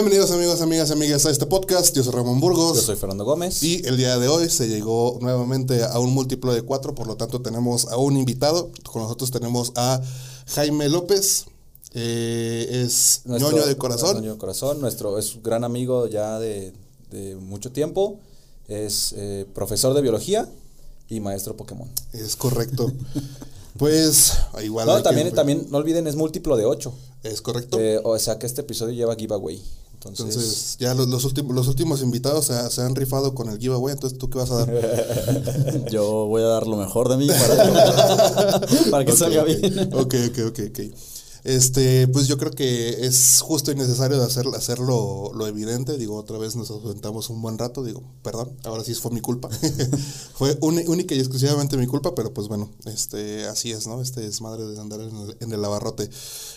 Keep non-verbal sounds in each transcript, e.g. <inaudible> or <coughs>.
Bienvenidos amigos, amigas, amigas a este podcast. Yo soy Ramón Burgos. Yo soy Fernando Gómez. Y el día de hoy se llegó nuevamente a un múltiplo de cuatro, por lo tanto tenemos a un invitado. Con nosotros tenemos a Jaime López. Eh, es Nuestro- ñoño de corazón. Ñoño de corazón, nuestro es un gran amigo ya de, de mucho tiempo. Es eh, profesor de biología y maestro Pokémon. Es correcto. <laughs> pues igual. No, que- también, también, no olviden, es múltiplo de 8. Es correcto. o sea que este episodio lleva giveaway. Entonces, entonces, ya los, los últimos, los últimos invitados se, se han rifado con el giveaway. Entonces, ¿tú qué vas a dar? <laughs> Yo voy a dar lo mejor de mí para, para <laughs> que Ok, salga ok. bien. Ok, ok, ok, ok. Este, pues yo creo que es justo y necesario hacer, hacerlo lo evidente. Digo, otra vez nos ausentamos un buen rato. Digo, perdón, ahora sí fue mi culpa. <laughs> fue única y exclusivamente mi culpa, pero pues bueno, este, así es, ¿no? Este es madre de andar en el, en el abarrote.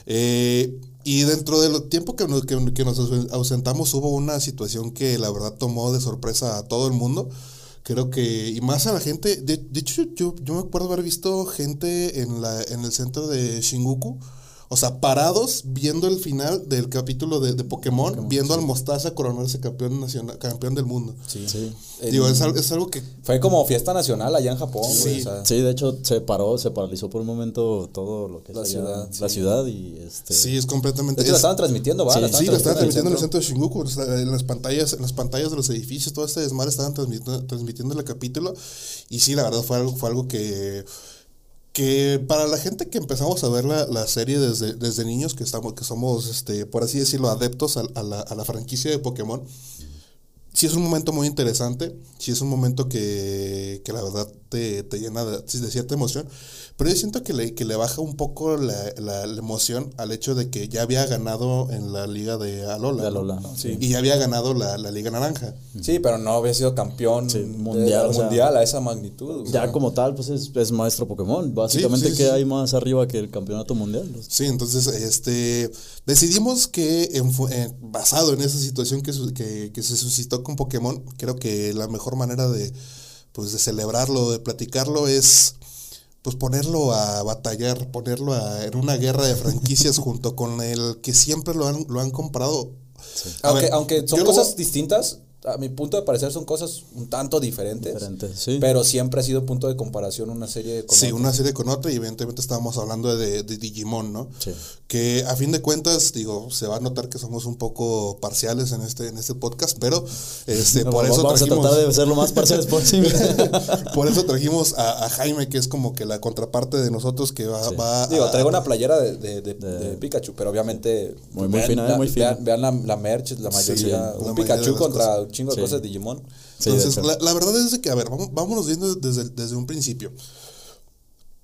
Eh, y dentro del tiempo que nos, que, nos ausentamos hubo una situación que la verdad tomó de sorpresa a todo el mundo. Creo que, y más a la gente, de, de hecho yo, yo me acuerdo haber visto gente en, la, en el centro de Shinguku, o sea, parados viendo el final del capítulo de, de Pokémon, viendo al Mostaza coronarse campeón nacional, campeón del mundo. sí. Sí. Digo, es, es algo que Fue como fiesta nacional allá en Japón. güey, Sí. o sea, Sí, de hecho se paró, se paralizó por un momento todo lo que es La allá, ciudad, la sí. ciudad y este sí es completamente... De hecho, la es- estaban transmitiendo, ¿va? Sí, La Sí, lo estaban transmitiendo en el centro. centro de Shinjuku, o sea, en las pantallas, en las pantallas de los edificios, todo este desmadre estaban transmitiendo, transmitiendo el capítulo. Y sí, la verdad fue algo, fue algo que, que para la gente que empezamos a ver la, la serie desde, desde niños, que estamos, que somos, este, por así decirlo, adeptos a, la, a la franquicia de Pokémon, sí es un momento muy interesante, sí es un momento que, que la verdad te, te llena de, cierta emoción, pero yo siento que le, que le baja un poco la, la- la emoción al hecho de que ya había ganado en la liga de Alola. De. Alola, ¿no? Sí. Y ya había ganado la, la liga naranja. Sí, pero no había sido campeón Sí, de- mundial, o sea, mundial a esa magnitud. o ya sea. como tal pues es, es maestro Pokémon. Básicamente sí, sí, que sí. hay más arriba que el campeonato mundial. Sí, entonces este decidimos que en eh, basado en esa situación que, su- que, que se suscitó con Pokémon, creo que la mejor manera de pues de celebrarlo, de platicarlo es pues ponerlo a batallar, ponerlo a- en una guerra de franquicias <laughs> junto con el que siempre lo han, lo han comprado. Aunque, ver, aunque son lo- cosas distintas, a mi punto de parecer son cosas un tanto diferentes. Diferente, sí. Pero siempre ha sido punto de comparación una serie con Sí, otra. una serie con otra y evidentemente estábamos hablando de, de Digimon, ¿no? Sí. Que a fin de cuentas, digo, se va a notar que somos un poco parciales en este, en este podcast, pero este, por Vamos- eso vamos trajimos, a tratar de ser lo más parciales posible. <laughs> por eso trajimos a, a Jaime, que es como que la contraparte de nosotros que va, va Digo, a- traigo una playera de, de, de- de Pikachu, pero obviamente. Muy- muy vean fina, la, muy fina. Vean, vean la, la merch, la mayoría. Sí, la un Pikachu contra chingo de Sí. cosas de Digimon. Sí, Entonces, la, la verdad es que, a ver, vamos, vámonos viendo desde, desde un principio.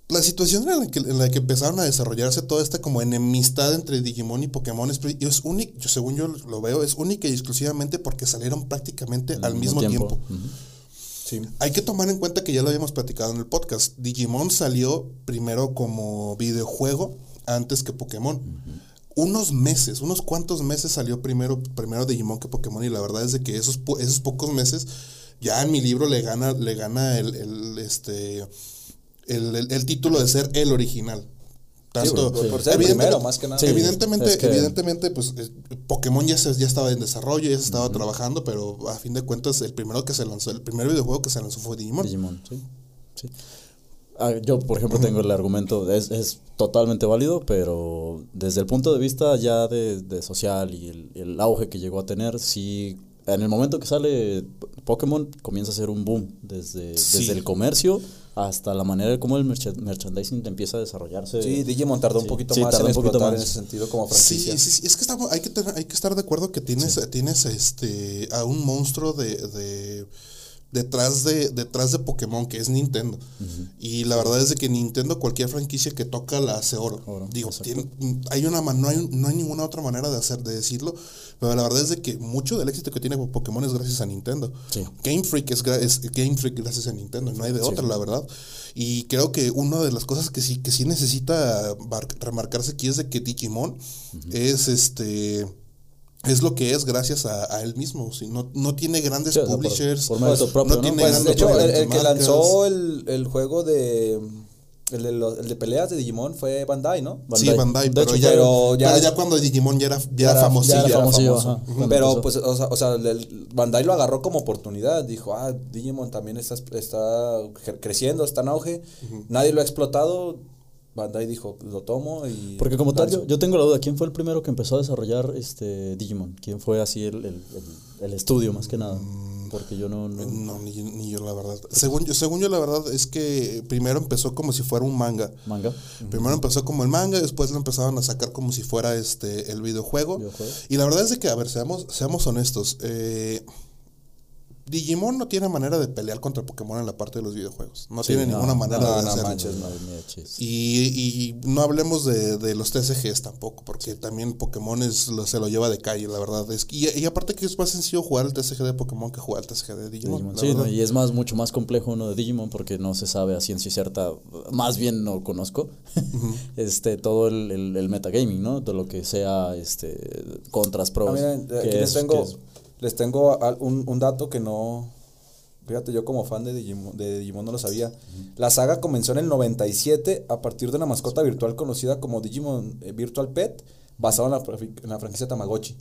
La situación en la, que, en la que empezaron a desarrollarse toda esta como enemistad entre Digimon y Pokémon es, es única, yo, según yo lo veo, es única y exclusivamente porque salieron prácticamente al mismo tiempo. Sí. Hay que tomar en cuenta que ya lo habíamos platicado en el podcast. Digimon salió primero como videojuego antes que Pokémon. Unos meses, unos cuantos meses salió primero, primero Digimon que Pokémon y la verdad es de que esos, po- esos pocos meses ya en mi libro le gana, le gana el, el, este, el, el- el título de ser el original. Tanto, por- por ser el evidentemente- primero, más que nada. Sí, evidentemente, es que- evidentemente, pues eh, Pokémon ya, se, ya estaba en desarrollo, ya se estaba trabajando, pero a fin de cuentas el primero que se lanzó, el primer videojuego que se lanzó fue Digimon. Digimon, sí. sí. Ah, yo, por ejemplo, tengo el argumento, es, es totalmente válido, pero desde el punto de vista ya de, de social y el, el auge que llegó a tener, sí, en el momento que sale Pokémon comienza a ser un boom desde, Sí. desde el comercio hasta la manera de cómo el mercha- merchandising empieza a desarrollarse. Sí, Digimon tardó un Sí, poquito sí, más en un poquito más. en ese sentido como Sí, franquicia. sí, sí, es que estamos, hay, que tener- hay que estar de acuerdo que tienes, tienes este, a un monstruo de, de- detrás, de, detrás de Pokémon, que es Nintendo. Y la verdad es de que Nintendo, cualquier franquicia que toca la hace oro. Oro, Digo, tiene- hay una, no, hay, no hay ninguna otra manera de, hacer, de decirlo, pero la verdad es de que mucho del éxito que tiene Pokémon es gracias a Nintendo. Sí. Game Freak es, es Game Freak gracias a Nintendo, no hay de otra, la verdad. Y creo que una de las cosas que sí, que sí necesita remarcarse aquí es de que Digimon es este es lo que es gracias a, a él mismo. si no, no tiene grandes Sí, por- publishers. por mérito pues, propio, ¿no? tiene Pues, grandes de hecho, el, el que lanzó el, el juego de el de, los- el de peleas de Digimon fue Bandai, ¿no? Sí, Bandai, De pero, hecho, ya, pero ya- pero ya cuando Digimon ya era, ya era era- famosillo. ya era famosillo, famoso. Pero pues, o sea, o sea, el- Bandai lo agarró como oportunidad. Dijo, ah, Digimon también está, está cre- creciendo, está en auge. Nadie lo ha explotado. Bandai dijo, lo tomo y... Porque como tal, yo, yo tengo la duda, ¿quién fue el primero que empezó a desarrollar este Digimon? ¿Quién fue así el, el, el- el estudio más que nada? Mm, Porque yo no... no- No, ni, ni yo la verdad. Según yo, según yo la verdad es que primero empezó como si fuera un manga. manga. Primero empezó como el manga, después lo empezaron a sacar como si fuera este el videojuego. Videojuego. Y la verdad es de que, a ver, seamos, seamos honestos. eh, Digimon no tiene manera de pelear contra Pokémon en la parte de los videojuegos. No Sí, tiene no, ninguna manera no, de no hacerlo. manches. Y, y no hablemos de, de los TCGs tampoco, porque también Pokémon es, lo- se lo lleva de calle, la verdad. Es, y, y aparte que es más sencillo jugar el TCG de Pokémon que jugar el TCG de Digimon. Digimon. Sí, no, y es más, mucho más complejo uno de Digimon porque no se sabe a ciencia cierta, más bien no conozco, <laughs> este, todo el, el, el metagaming, ¿no? Todo lo que sea este, contras, Ah, pros. miren, que aquí es- les tengo, que es- les tengo al- un, un dato que no... Fíjate, yo como fan de Digimon, de Digimon no lo sabía. La saga comenzó en el 97 a partir de una mascota virtual conocida como Digimon eh, Virtual Pet, basado en en la franquicia Tamagotchi.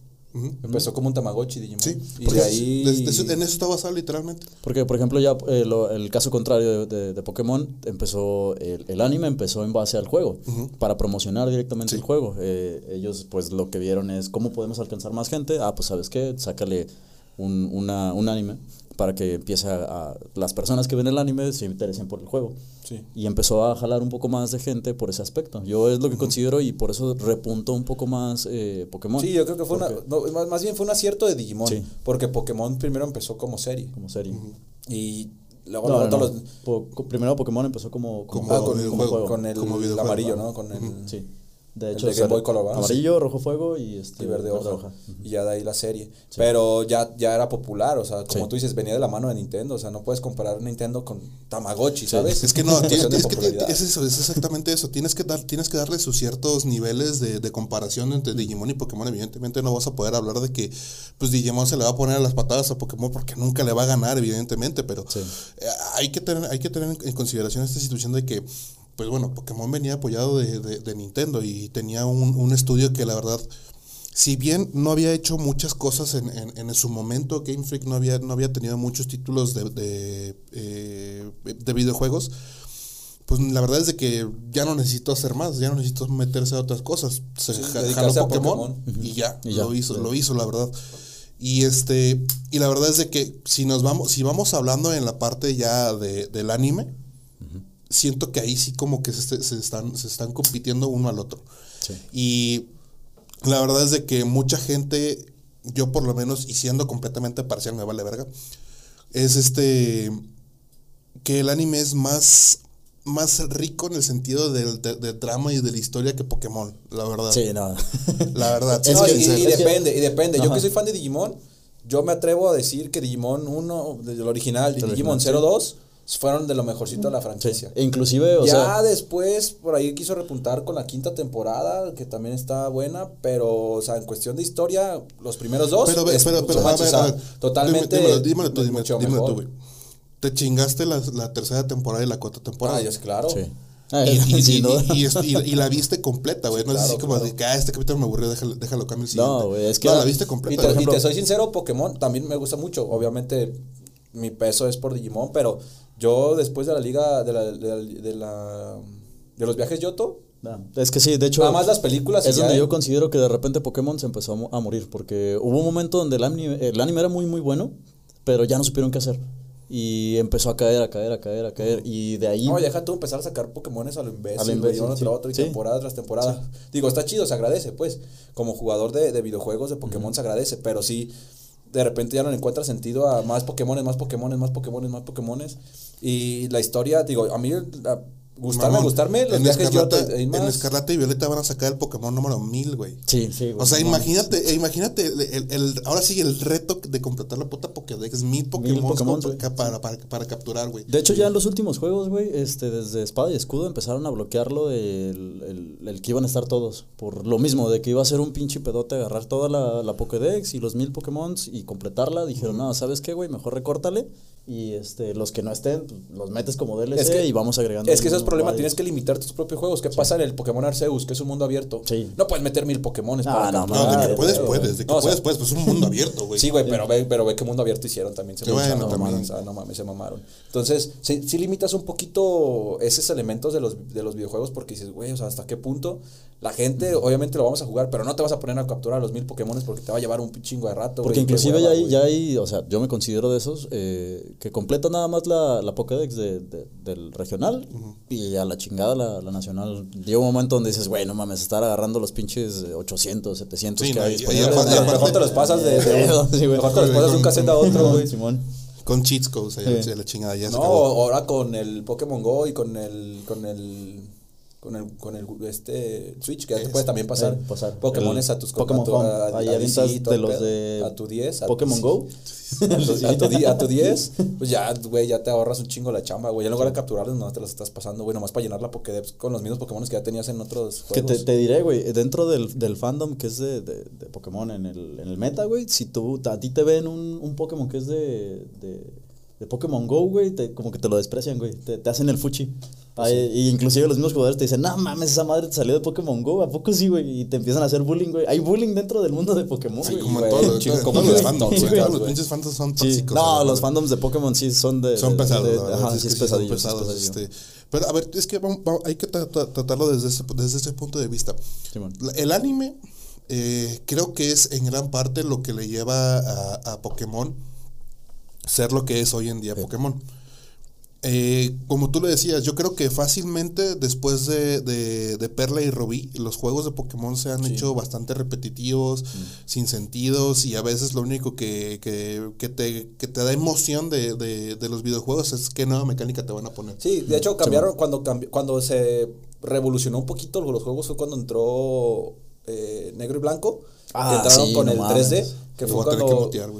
Empezó como un Tamagotchi Digimon. Sí, y de ahí... en eso está basado literalmente. Porque, por ejemplo, ya eh, lo- el caso contrario de, de- de Pokémon, empezó, el, el anime empezó en base al juego, para promocionar directamente el juego. Eh, ellos, pues, lo que vieron es cómo podemos alcanzar más gente. Ah, pues, ¿sabes qué? Sácale un, una, un anime para que empiece a, a- las personas que ven el anime se interesen por el juego. Sí. Y empezó a jalar un poco más de gente por ese aspecto. Yo es lo que considero y por eso repuntó un poco más eh, Pokémon. Sí, yo creo que fue una, no, más, bien fue un acierto de Digimon, Sí. porque Pokémon primero empezó como serie Como serie. y luego, No, luego no, todos no. los- Po- primero Pokémon empezó como, como, Como ah, con, videojuego, como- con el, como videojuego, amarillo. ¿no? Con el, Sí. De El hecho, de o sea, Game Boy Color, ¿verdad? amarillo, rojo fuego y este y verde hoja. Y ya de ahí la serie. Pero ya, ya era popular, o sea, como Sí. tú dices, venía de la mano de Nintendo. O sea, no puedes comparar Nintendo con Tamagotchi, ¿sabes? Es que no, <laughs> En tiene- cuestión de es, que popularidad. es eso, es exactamente eso. Tienes que dar, tienes que darle sus ciertos niveles de, de comparación entre Digimon y Pokémon. Evidentemente no vas a poder hablar de que pues Digimon se le va a poner a las patadas a Pokémon porque nunca le va a ganar, evidentemente, pero Sí. eh, hay que tener, hay que tener en consideración esta situación de que, pues bueno, Pokémon venía apoyado de, de- de Nintendo y tenía un, un estudio que la verdad si bien no había hecho muchas cosas en, en- en su momento, Game Freak no había, no había tenido muchos títulos de, de, eh, de videojuegos, pues la verdad es de que ya no necesito hacer más, ya no necesito meterse a otras cosas. Se Sí, jaló a Pokémon, y ya, Y ya, lo hizo, sí. lo hizo, la verdad. Y este, y la verdad es de que si nos vamos, si vamos hablando en la parte ya de, del anime, siento que ahí sí como que se, se están, se están compitiendo uno al otro. Sí. Y la verdad es de que mucha gente, yo por lo menos, y siendo completamente parcial, me vale verga, es este, que el anime es más, más rico en el sentido del, de- del drama y de la historia que Pokémon, la verdad. Sí, no. <laughs> La verdad. <laughs> Es No, siendo y, depende, y depende. Yo que soy fan de Digimon, yo me atrevo a decir que Digimon 1, del original, y Digimon original, 02, fueron de lo mejorcito de la franquicia. Inclusive, o ya sea, después, por ahí quiso repuntar con la quinta temporada, que también está buena, pero, o sea, en cuestión de historia, los primeros dos, Pero, es pero, pero, a ver, a ver, totalmente, Dímelo, dímelo tú, dímelo, dímelo tú, güey. Te chingaste la, la tercera temporada y la cuarta temporada. Ah, Dios, claro. sí. Y, Ah, y, <laughs> sí, y- ¿no? y- y es- y- y la viste completa, güey. No es así como claro. de que, ah, este capítulo me aburrió, déjalo, déjalo cambio el siguiente. No, güey, es que No, la- viste Y completa. te, güey. y te soy sincero, Pokémon también me gusta mucho. Obviamente, mi peso es por Digimon, pero yo después de la liga, de la, de la, de, la- de los viajes Yoto, No, es que sí, de hecho. Nada más las películas Es donde yo considero que de repente Pokémon se empezó a, mo- a morir. Porque hubo un momento donde el anime, el anime era muy, muy bueno. pero ya no supieron qué hacer. Y empezó a caer, a caer, a caer, a caer. Y de ahí. No, deja tú empezar a sacar Pokémones a lo imbécil, A lo imbécil, uno sí. tras otro y Sí. temporada tras temporada. Digo, está chido, se agradece, pues. Como jugador de, de videojuegos de Pokémon se agradece, pero sí, de repente ya no le encuentra sentido a más Pokémones, más Pokémones, más Pokémones, más Pokémones. Y la historia, digo, a mí, a- gustarme, Mamón, gustarme, los en viajes yo en. Escarlata y Violeta van a sacar el Pokémon número 1000, güey. Sí, sí, güey. O sea, imagínate, eh, imagínate el, el- el- ahora sí el reto de completar la puta Pokédex, mil Pokémon para, para, para capturar, güey. De hecho, ya en los últimos juegos, güey, este, desde Espada y Escudo empezaron a bloquearlo el, el que iban a estar todos. Por lo mismo, de que iba a ser un pinche pedote agarrar toda la, la Pokédex y los mil Pokémon y completarla. Dijeron, no, ¿sabes qué, güey? Mejor recórtale. Y este, los que no estén, pues, los metes como DLC Es que- y vamos agregando. Es que ese es el problema, varios. tienes que limitar tus propios juegos. ¿Qué pasa en el Pokémon Arceus, que es un mundo abierto? Sí. No puedes meter mil Pokémones No, para no, No, de que puedes, puedes, de que No, o sea, puedes, puedes, pues es un mundo abierto, güey. Sí, güey, pero ve, pero ve qué mundo abierto hicieron también. Se Sí, bueno, no también. mames, ah, no mames, se mamaron. Entonces, sí, sí limitas un poquito esos elementos de los, de los videojuegos porque dices, güey, o sea, ¿hasta qué punto? La gente, obviamente lo vamos a jugar, pero no te vas a poner a capturar a los mil Pokémones porque te va a llevar un chingo de rato, Porque inclusive hueva, ya hay, ya hay, o sea, yo me considero de esos eh, que completan nada más la, la Pokédex de, de- del regional y a la chingada la, la nacional. Llega un momento donde dices, güey, no mames, estar agarrando los pinches eh, 800, 700 Sí, que no, hay disponibles. Mejor- te los pasas de, Sí, mejor te los pasas de un cassette a otro, güey. Simón. Con cheats codes, ahí, Sí. la chingada ya se No, acabó. ahora con el Pokémon Go y con el con el con el con el este Switch que ya te puedes también pasar, Eh, pasar. Pokémones a tus Pokémon a tu- Home. a- DC de los de tu 10 <laughs> a- Pokémon. Go. a, tu, di- a tu 10, <laughs> pues ya, güey, ya te ahorras un chingo la chamba, güey. Ya en lugar de capturarlos, no te los estás pasando, güey, nomás para llenar la Pokédex con los mismos Pokémon que ya tenías en otros Que juegos. te, te diré, güey, dentro del, del fandom que es de, de, de Pokémon en el, en el meta, güey, si tú, a ti te ven un, un Pokémon que es de, de, de Pokémon Go, güey, te- como que te lo desprecian, güey, te, te hacen el fuchi. Ay, Y inclusive los mismos jugadores te dicen, no mames, esa madre te salió de Pokémon Go, ¿a poco sí, güey? Y te empiezan a hacer bullying, güey. Hay bullying dentro del mundo de Pokémon, Sí, güey. como en chico, en como todos los fandoms, güey. Todos los pinches fandoms son Sí. tóxicos. No, los fandoms de Pokémon sí son de... Son de- pesados, de- la verdad, ajá, es sí que es son pesadillo, sí es pesados, pesadillo. este, pero a ver, es que vamos- vamos- hay que tra- tra- tratarlo desde ese, desde ese punto de vista. Simón. La- El anime eh, creo que es en gran parte lo que le lleva a, a Pokémon ser lo que es hoy en día Pokémon. Eh, como tú le decías, yo creo que fácilmente después de, de- de Perla y Rubí, los juegos de Pokémon se han hecho bastante repetitivos, sin sentidos, y a veces lo único que, que, que te, que te da emoción de, de- de los videojuegos es qué nueva mecánica te van a poner. Sí, de hecho cambiaron cuando cambi- cuando se revolucionó un poquito los juegos fue cuando entró eh, negro y blanco. Ah, que entraron sí, con no el mames. 3D, que fue voy a tener que cuando mutear.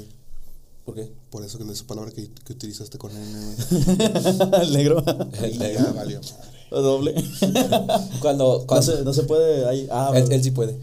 ¿Por qué? Por eso que es esa palabra que, que utilizaste con N, <laughs> el negro. El Ya valió madre. Doble. Cuando, No cuando se, no se puede ahí. Ah, él, él sí puede.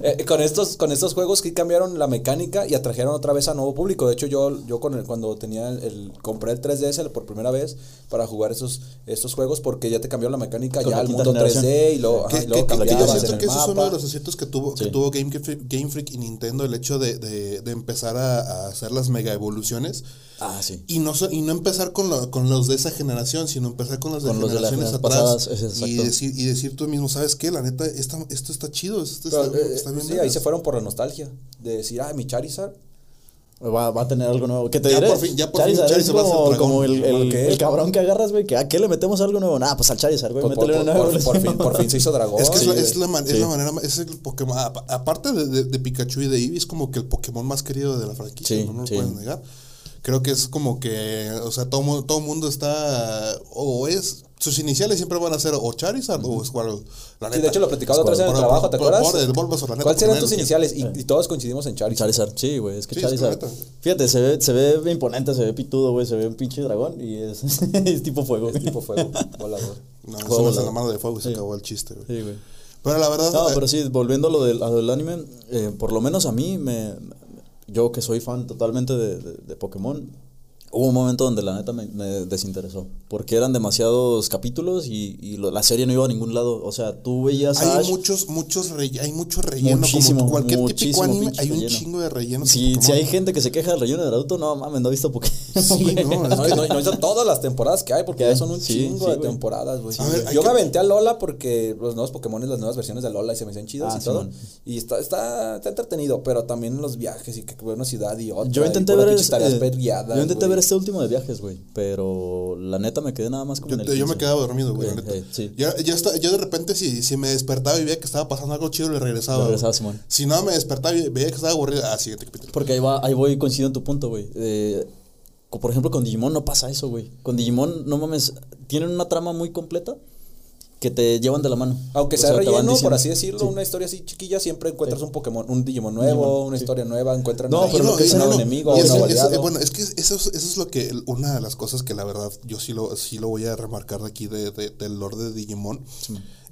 Eh, con estos con estos juegos que cambiaron la mecánica y atrajeron otra vez a nuevo público. De hecho, yo yo con el, cuando tenía el, el- compré el 3DS por primera vez para jugar esos estos juegos porque ya te cambió la mecánica Con ya al mundo generación. 3D y luego, ajá, y luego yo siento en que el ese es uno mapa. de los aciertos que tuvo, que tuvo Game Freak, Game Freak y Nintendo, el hecho de, de- de empezar a, a hacer las mega evoluciones. Ah, sí. Y no, y no empezar con, lo- con los de esa generación, sino empezar con los de Con los de las generaciones atrás. pasadas, y, decir, y decir tú mismo, ¿sabes qué? La neta, esta- esto está chido, esto Pero, está, eh, bien sí, ahí vergas". se fueron por la nostalgia. De decir, ah, mi Charizard. Va, va a tener algo nuevo. ¿Qué te Ya diré? por fin- ya por fin Charizard es Charizard va a ser como, como el, el, el cabrón que agarras, güey. Que ¿A qué le metemos algo nuevo? Nah, pues al Charizard, güey. Por, por- una por- nueva por- por evolución. fin, por fin se hizo dragón. Es que es, la, es, la man- es la manera, ma- es el Pokémon, apa- aparte de, de- de Pikachu y de Eevee, es como que el Pokémon más querido de la franquicia, Sí, no, no lo sí. puedes negar. Creo que es como que, o sea, todo, todo mundo está, o es, sus iniciales siempre van a ser o Charizard o Squirtle. La Sí, neta. de hecho lo platicaba otra vez en el trabajo, ¿te acuerdas? ¿Cuáles eran tus iniciales? Y, y todos coincidimos en Charizard. Charizard, sí, güey. Es que Sí, es que Charizard. neta. Fíjate, se ve, se ve imponente, se ve pitudo, güey. Se ve un pinche dragón y es, <laughs> es tipo fuego. Es tipo fuego, volador. No, no es la mano de fuego y se Sí. acabó el chiste, güey. Sí, güey. Pero la verdad, No, eh, pero sí, volviendo a lo del, a lo del anime, eh, por lo menos a mí, me, yo que soy fan totalmente de, de- Pokémon, Hubo un momento donde la neta me, me desinteresó. Porque eran demasiados capítulos y, y lo- la serie no iba a ningún lado. O sea, tú veías a Hay Ash- muchos, muchos hay mucho relleno. Muchísimo, como cualquier típico muchísimo anime, hay un relleno. chingo de rellenos. en Si, hay gente que se queja del relleno de Naruto, no mames, no he visto Pokémon. <laughs> Sí, güey. no, es No, que- no, no hizo todas las temporadas que hay, porque Que ya son un sí, chingo sí, de temporadas, güey. Ver, Yo que- me aventé a Lola porque los nuevos Pokémon, las nuevas versiones de Lola y se me hacían chidas Ah, y todo. Y está, está, está entretenido, pero también los viajes y que ver una ciudad y otra. Yo intenté ver eh, Yo intenté güey. Ver este último de viajes, güey. Pero la neta me quedé nada más como Yo, en el yo me 15. quedaba dormido, güey. la neta. eh, sí. Ya está, yo de repente, si, si me despertaba y veía que estaba pasando algo chido, le regresaba. Le regresaba. Simón. Si no me despertaba y veía que estaba aburrido, ah, siguiente capítulo. Porque ahí va, ahí voy, coincido en tu punto, güey. Eh, por ejemplo, con Digimon no pasa eso, güey. Con Digimon, no mames, tienen una trama muy completa que te llevan de la mano. Aunque O sea, relleno, por así decirlo, Sí. una historia así chiquilla, siempre encuentras un Pokémon, un Digimon nuevo, Digimon, una sí. historia nueva, encuentran No, pero lo que no, enemigo, Y un eso- eso- aliado. bueno, es que eso, es- eso es lo que, una de las cosas que la verdad yo sí lo, sí lo voy a remarcar de aquí de, de- del lore de Digimon.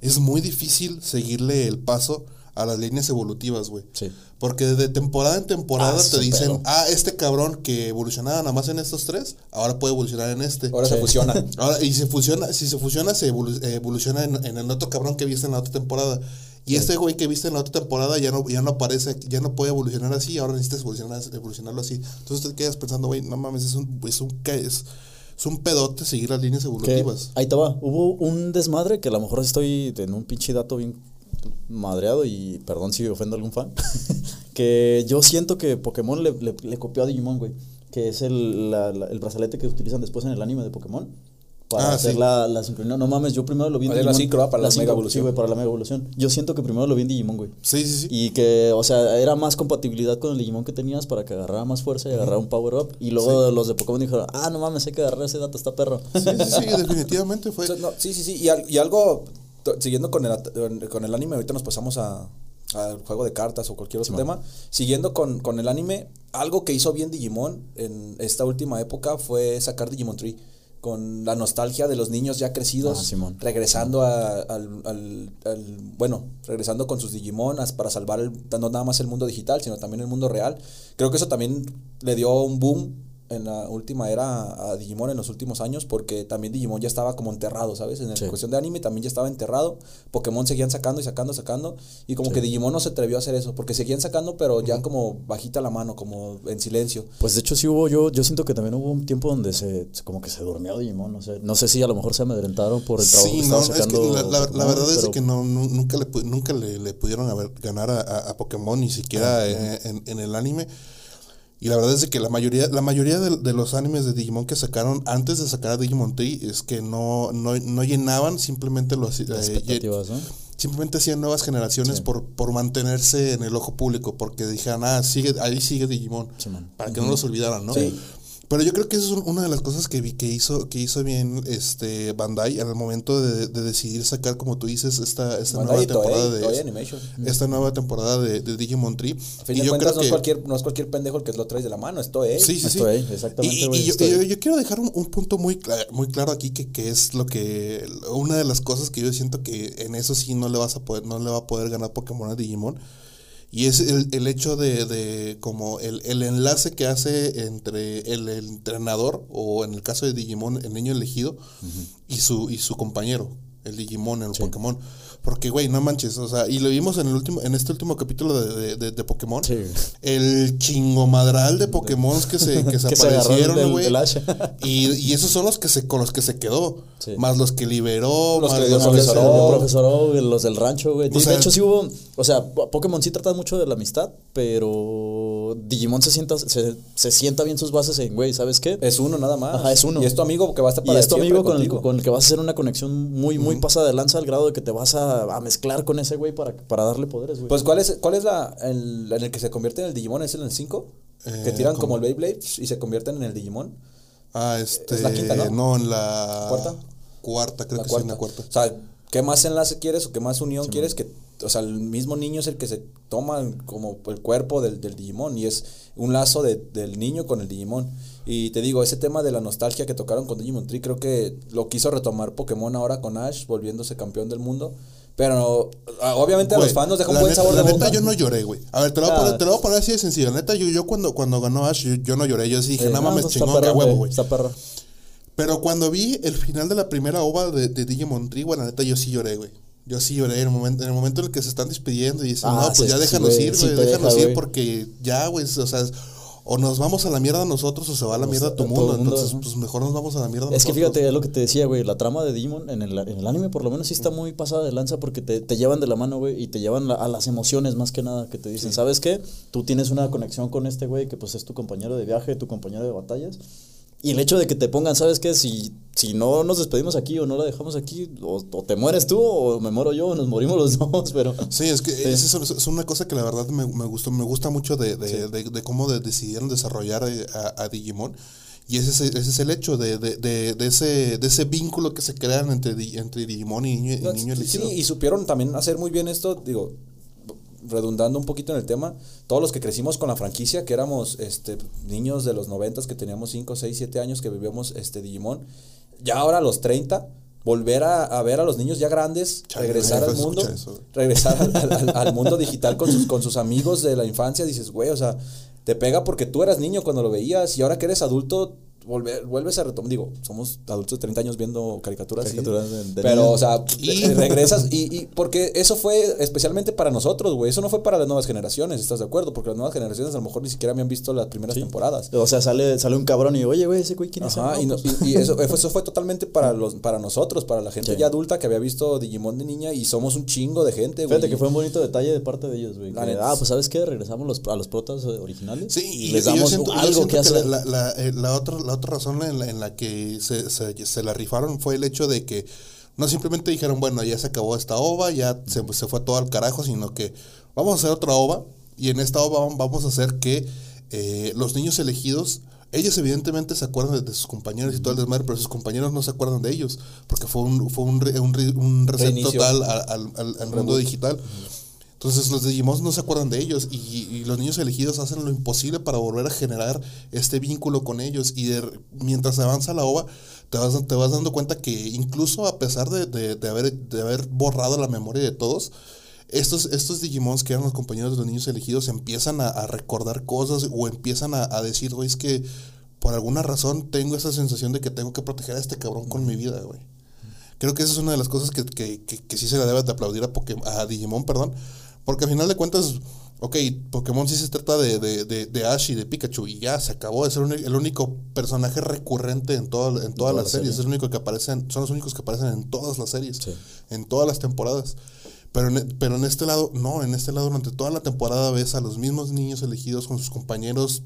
Es muy difícil seguirle el paso a las líneas evolutivas, güey. Sí. Porque de temporada en temporada Ah, te dicen, ah, este cabrón que evolucionaba nada más en estos tres, ahora puede evolucionar en este. Ahora se fusiona. <laughs> Ahora, y se fusiona, si se fusiona, se evolu- eh, evoluciona en, en el otro cabrón que viste en la otra temporada. Y este güey que viste en la otra temporada ya no, ya no aparece, ya no puede evolucionar así, ahora necesitas evolucionar, evolucionarlo así. Entonces te quedas pensando, güey, no mames, es un, es un, es, es un pedote seguir las líneas Que- evolutivas. ahí te va. Hubo un desmadre que a lo mejor estoy en un pinche dato bien madreado y perdón si ofendo a algún fan. <laughs> que yo siento que Pokémon le, le- le copió a Digimon, güey. Que es el, la- la- el brazalete que utilizan después en el anime de Pokémon. Para Ah, hacer sí. la, la sincronía. No mames, yo primero lo vi en Vale, la Digimon. sincro, ah, para la mega evolución. Sí, güey, para la mega evolución. Yo siento que primero lo vi en Digimon, güey. Sí, sí, sí. Y que, o sea, era más compatibilidad con el Digimon que tenías para que agarrara más fuerza y agarrara un power up. Y luego los de Pokémon dijeron, ah, no mames, hay que agarrar ese dato, está perro. Sí, sí, sí, definitivamente fue. O sea, no, sí, sí, sí. Y, al- y algo, siguiendo con el, con el anime, ahorita nos pasamos a al juego de cartas o cualquier otro tema. Siguiendo con, con el anime, algo que hizo bien Digimon en esta última época fue sacar Digimon Tree. Con la nostalgia de los niños ya crecidos, Ah, regresando a- al, al- al- Bueno, regresando con sus Digimon para salvar el, no nada más el mundo digital, sino también el mundo real. Creo que eso también le dio un boom en la última era a Digimon en los últimos años porque también Digimon ya estaba como enterrado, ¿sabes? En la Sí. cuestión de anime también ya estaba enterrado. Pokémon seguían sacando y sacando, sacando. Y como que Digimon no se atrevió a hacer eso porque seguían sacando pero ya como bajita la mano, como en silencio. Pues de hecho sí hubo, yo, yo siento que también hubo un tiempo donde se, se- como que se durmió Digimon, no sé, no sé si a lo mejor se amedrentaron por el trabajo Sí, que no, es que sacando. la, la- la Pokémon, verdad es que no, nu- nunca le, pu- nunca le, le pudieron haber, ganar a, a- a Pokémon, ni siquiera eh, en, en el anime. Y la verdad es de que la mayoría, la mayoría de, de los animes de Digimon que sacaron antes de sacar a Digimon Tree es que no, no, no llenaban, simplemente lo ¿no? Simplemente hacían nuevas generaciones por, por mantenerse en el ojo público, porque dijeron, ah, sigue, ahí sigue Digimon, para que no los olvidaran, ¿no? Sí. Pero yo creo que eso es una de las cosas que vi que hizo, que hizo bien este Bandai en el momento de, de decidir sacar, como tú dices, esta, esta Bandai nueva Toei, temporada de Toei Animation. esta nueva temporada de, de Digimon Tree. A fin y de yo cuentas creo no, que es cualquier, no es cualquier pendejo el que lo traes de la mano, esto es. Sí, sí, sí. Exactamente, Y- yo, estoy. yo- yo quiero dejar un, un punto muy, muy claro aquí que, que es lo que una de las cosas que yo siento que en eso sí no le vas a poder no le va a poder ganar Pokémon a Digimon y es el, el hecho de, de como el, el enlace que hace entre el, el entrenador o en el caso de Digimon el niño elegido y su y su compañero el Digimon el Pokémon porque güey no manches o sea y lo vimos en el último en este último capítulo de, de, de- de Pokémon Sí. el chingomadral de Pokémon que se, que <laughs> se Que aparecieron, güey. y, y esos son los que se, con los que se quedó. Sí. Más los que liberó, Los más que los No, que profesor se- el O. profesor O, los del rancho, güey. De sea- hecho, sí hubo. O sea, Po- Pokémon sí trata mucho de la amistad, pero Digimon se sienta, se, se sienta bien sus bases en, güey, ¿sabes qué? Es uno nada más. Ajá, es uno. Y es tu amigo que va a estar Y para es tu amigo con el, con el que vas a hacer una conexión muy, muy pasada de lanza al grado de que te vas a, a mezclar con ese güey para, para darle poderes, güey. Pues, ¿cuál es, cuál es la, el, en el que se convierte en el Digimon? ¿Es en el 5? que Eh, tiran ¿cómo? como el Beyblade y se convierten en el Digimon. Ah, este. Es la quinta, ¿no? en la. ¿Cuarta? Cuarta, creo la que cuarta. sí, en la cuarta. O sea, ¿qué más enlace quieres o qué más unión quieres? Que, o sea, el mismo niño es el que se toma como el cuerpo del, del Digimon y es un lazo de- del niño con el Digimon. Y te digo, ese tema de la nostalgia que tocaron con Digimon Tree, creo que lo quiso retomar Pokémon ahora con Ash, volviéndose campeón del mundo. Pero ah, obviamente a los fans nos deja un la buen neta- sabor de La boca. neta, yo no lloré, güey. A ver, te lo, voy a poner, te lo voy a poner así de sencillo. La neta, yo, yo cuando, cuando ganó Ash, yo, yo no lloré. Yo sí dije, Eh, no mames, chingón, perra, que huevo, güey. Está perra. Pero cuando vi el final de la primera ova de, de Digimon Tree, güey, la neta, yo sí lloré, güey. Yo sí lloré en el momento, en el momento en el que se están despidiendo y dicen, Ah, no, pues sí, ya déjanos ir, güey, déjanos deja, ir porque ya, güey, o sea, o nos vamos a la mierda nosotros o se va a la O mierda sea, tu mundo. Entonces, pues mejor nos vamos a la mierda Es que fíjate, es lo que te decía, güey, la trama de Digimon en el, en el anime por lo menos sí está muy pasada de lanza porque te, te llevan de la mano, güey, y te llevan la- a las emociones más que nada, que te dicen, ¿sabes qué? Tú tienes una conexión con este güey que pues es tu compañero de viaje, tu compañero de batallas. Y el hecho de que te pongan, ¿sabes qué? Si, si no nos despedimos aquí o no la dejamos aquí, o, o te mueres tú o me muero yo, o nos morimos los <laughs> dos, pero... Sí, es que es, una cosa que la verdad me, me gustó, me gusta mucho de, de, de- de cómo de- decidieron desarrollar eh, a, a Digimon. Y ese, es- ese es el hecho de, de, de, de ese, de ese vínculo que se crean entre, entre Digimon y niño, y niño sí, y supieron también hacer muy bien esto, digo, redundando un poquito en el tema, todos los que crecimos con la franquicia, que éramos este, niños de los noventas, que teníamos 5, 6, 7 años, que vivíamos este, Digimon, ya ahora a los 30, volver a, a ver a los niños ya grandes, Chale, regresar al mundo, eso, regresar al- al mundo <laughs> digital con sus, con sus amigos de la infancia, dices, güey, o sea, te pega porque tú eras niño cuando lo veías y ahora que eres adulto, volver, vuelves a retomar, digo, somos adultos de 30 años viendo caricaturas, sí, Caricaturas de- de pero, niños. o sea, Y- regresas y, y <laughs> porque eso fue especialmente para nosotros, güey. Eso no fue para las nuevas generaciones, ¿estás de acuerdo? Porque las nuevas generaciones a lo mejor ni siquiera habían visto las primeras temporadas. O sea, sale, sale un cabrón y, oye, güey, ese güey, ¿quién es? Ajá, No, y, no- pues, y- y eso, eso fue <laughs> totalmente para los para nosotros, para la gente Sí. ya adulta que había visto Digimon de niña y somos un chingo de gente, güey. Fíjate que fue un bonito detalle de parte de ellos, güey. La que, Ah, sí. pues ¿sabes qué? Regresamos los, a los protas eh, originales. Sí, y les damos siento- algo siento que hacer. La, la- eh, la otra, la otra razón en la, en la que se, se, se la rifaron fue el hecho de que no simplemente dijeron, bueno, ya se acabó esta ova, ya se, se fue todo al carajo, sino que vamos a hacer otra ova y en esta ova vamos a hacer que eh, los niños elegidos, ellos evidentemente se acuerdan de, sus compañeros y todo el desmadre, pero sus compañeros no se acuerdan de ellos, porque fue un, fue un, un, un reset total al, al- al- al mundo digital. Entonces los Digimon no se acuerdan de ellos y, y los niños elegidos hacen lo imposible para volver a generar este vínculo con ellos y de- mientras avanza la ova te vas, te vas dando cuenta que incluso a pesar de, de- haber, de haber borrado la memoria de todos, estos, estos Digimons que eran los compañeros de los niños elegidos empiezan a, recordar cosas o empiezan a, decir, güey, es que por alguna razón tengo esa sensación de que tengo que proteger a este cabrón con mi vida, güey. Creo que esa es una de las cosas que, que, que, sí se le debe de aplaudir a, Poké- a Digimon, perdón. Porque al final de cuentas, ok, Pokémon sí se trata de, de, de, de Ash y de Pikachu y ya se acabó. Es el, uni- el único personaje recurrente en, todo, en todas toda las la series. serie. Es el único que aparecen, son los únicos que aparecen en todas las series, Sí. en todas las temporadas. Pero en, pero en este lado, no, en este lado durante toda la temporada ves a los mismos niños elegidos con sus compañeros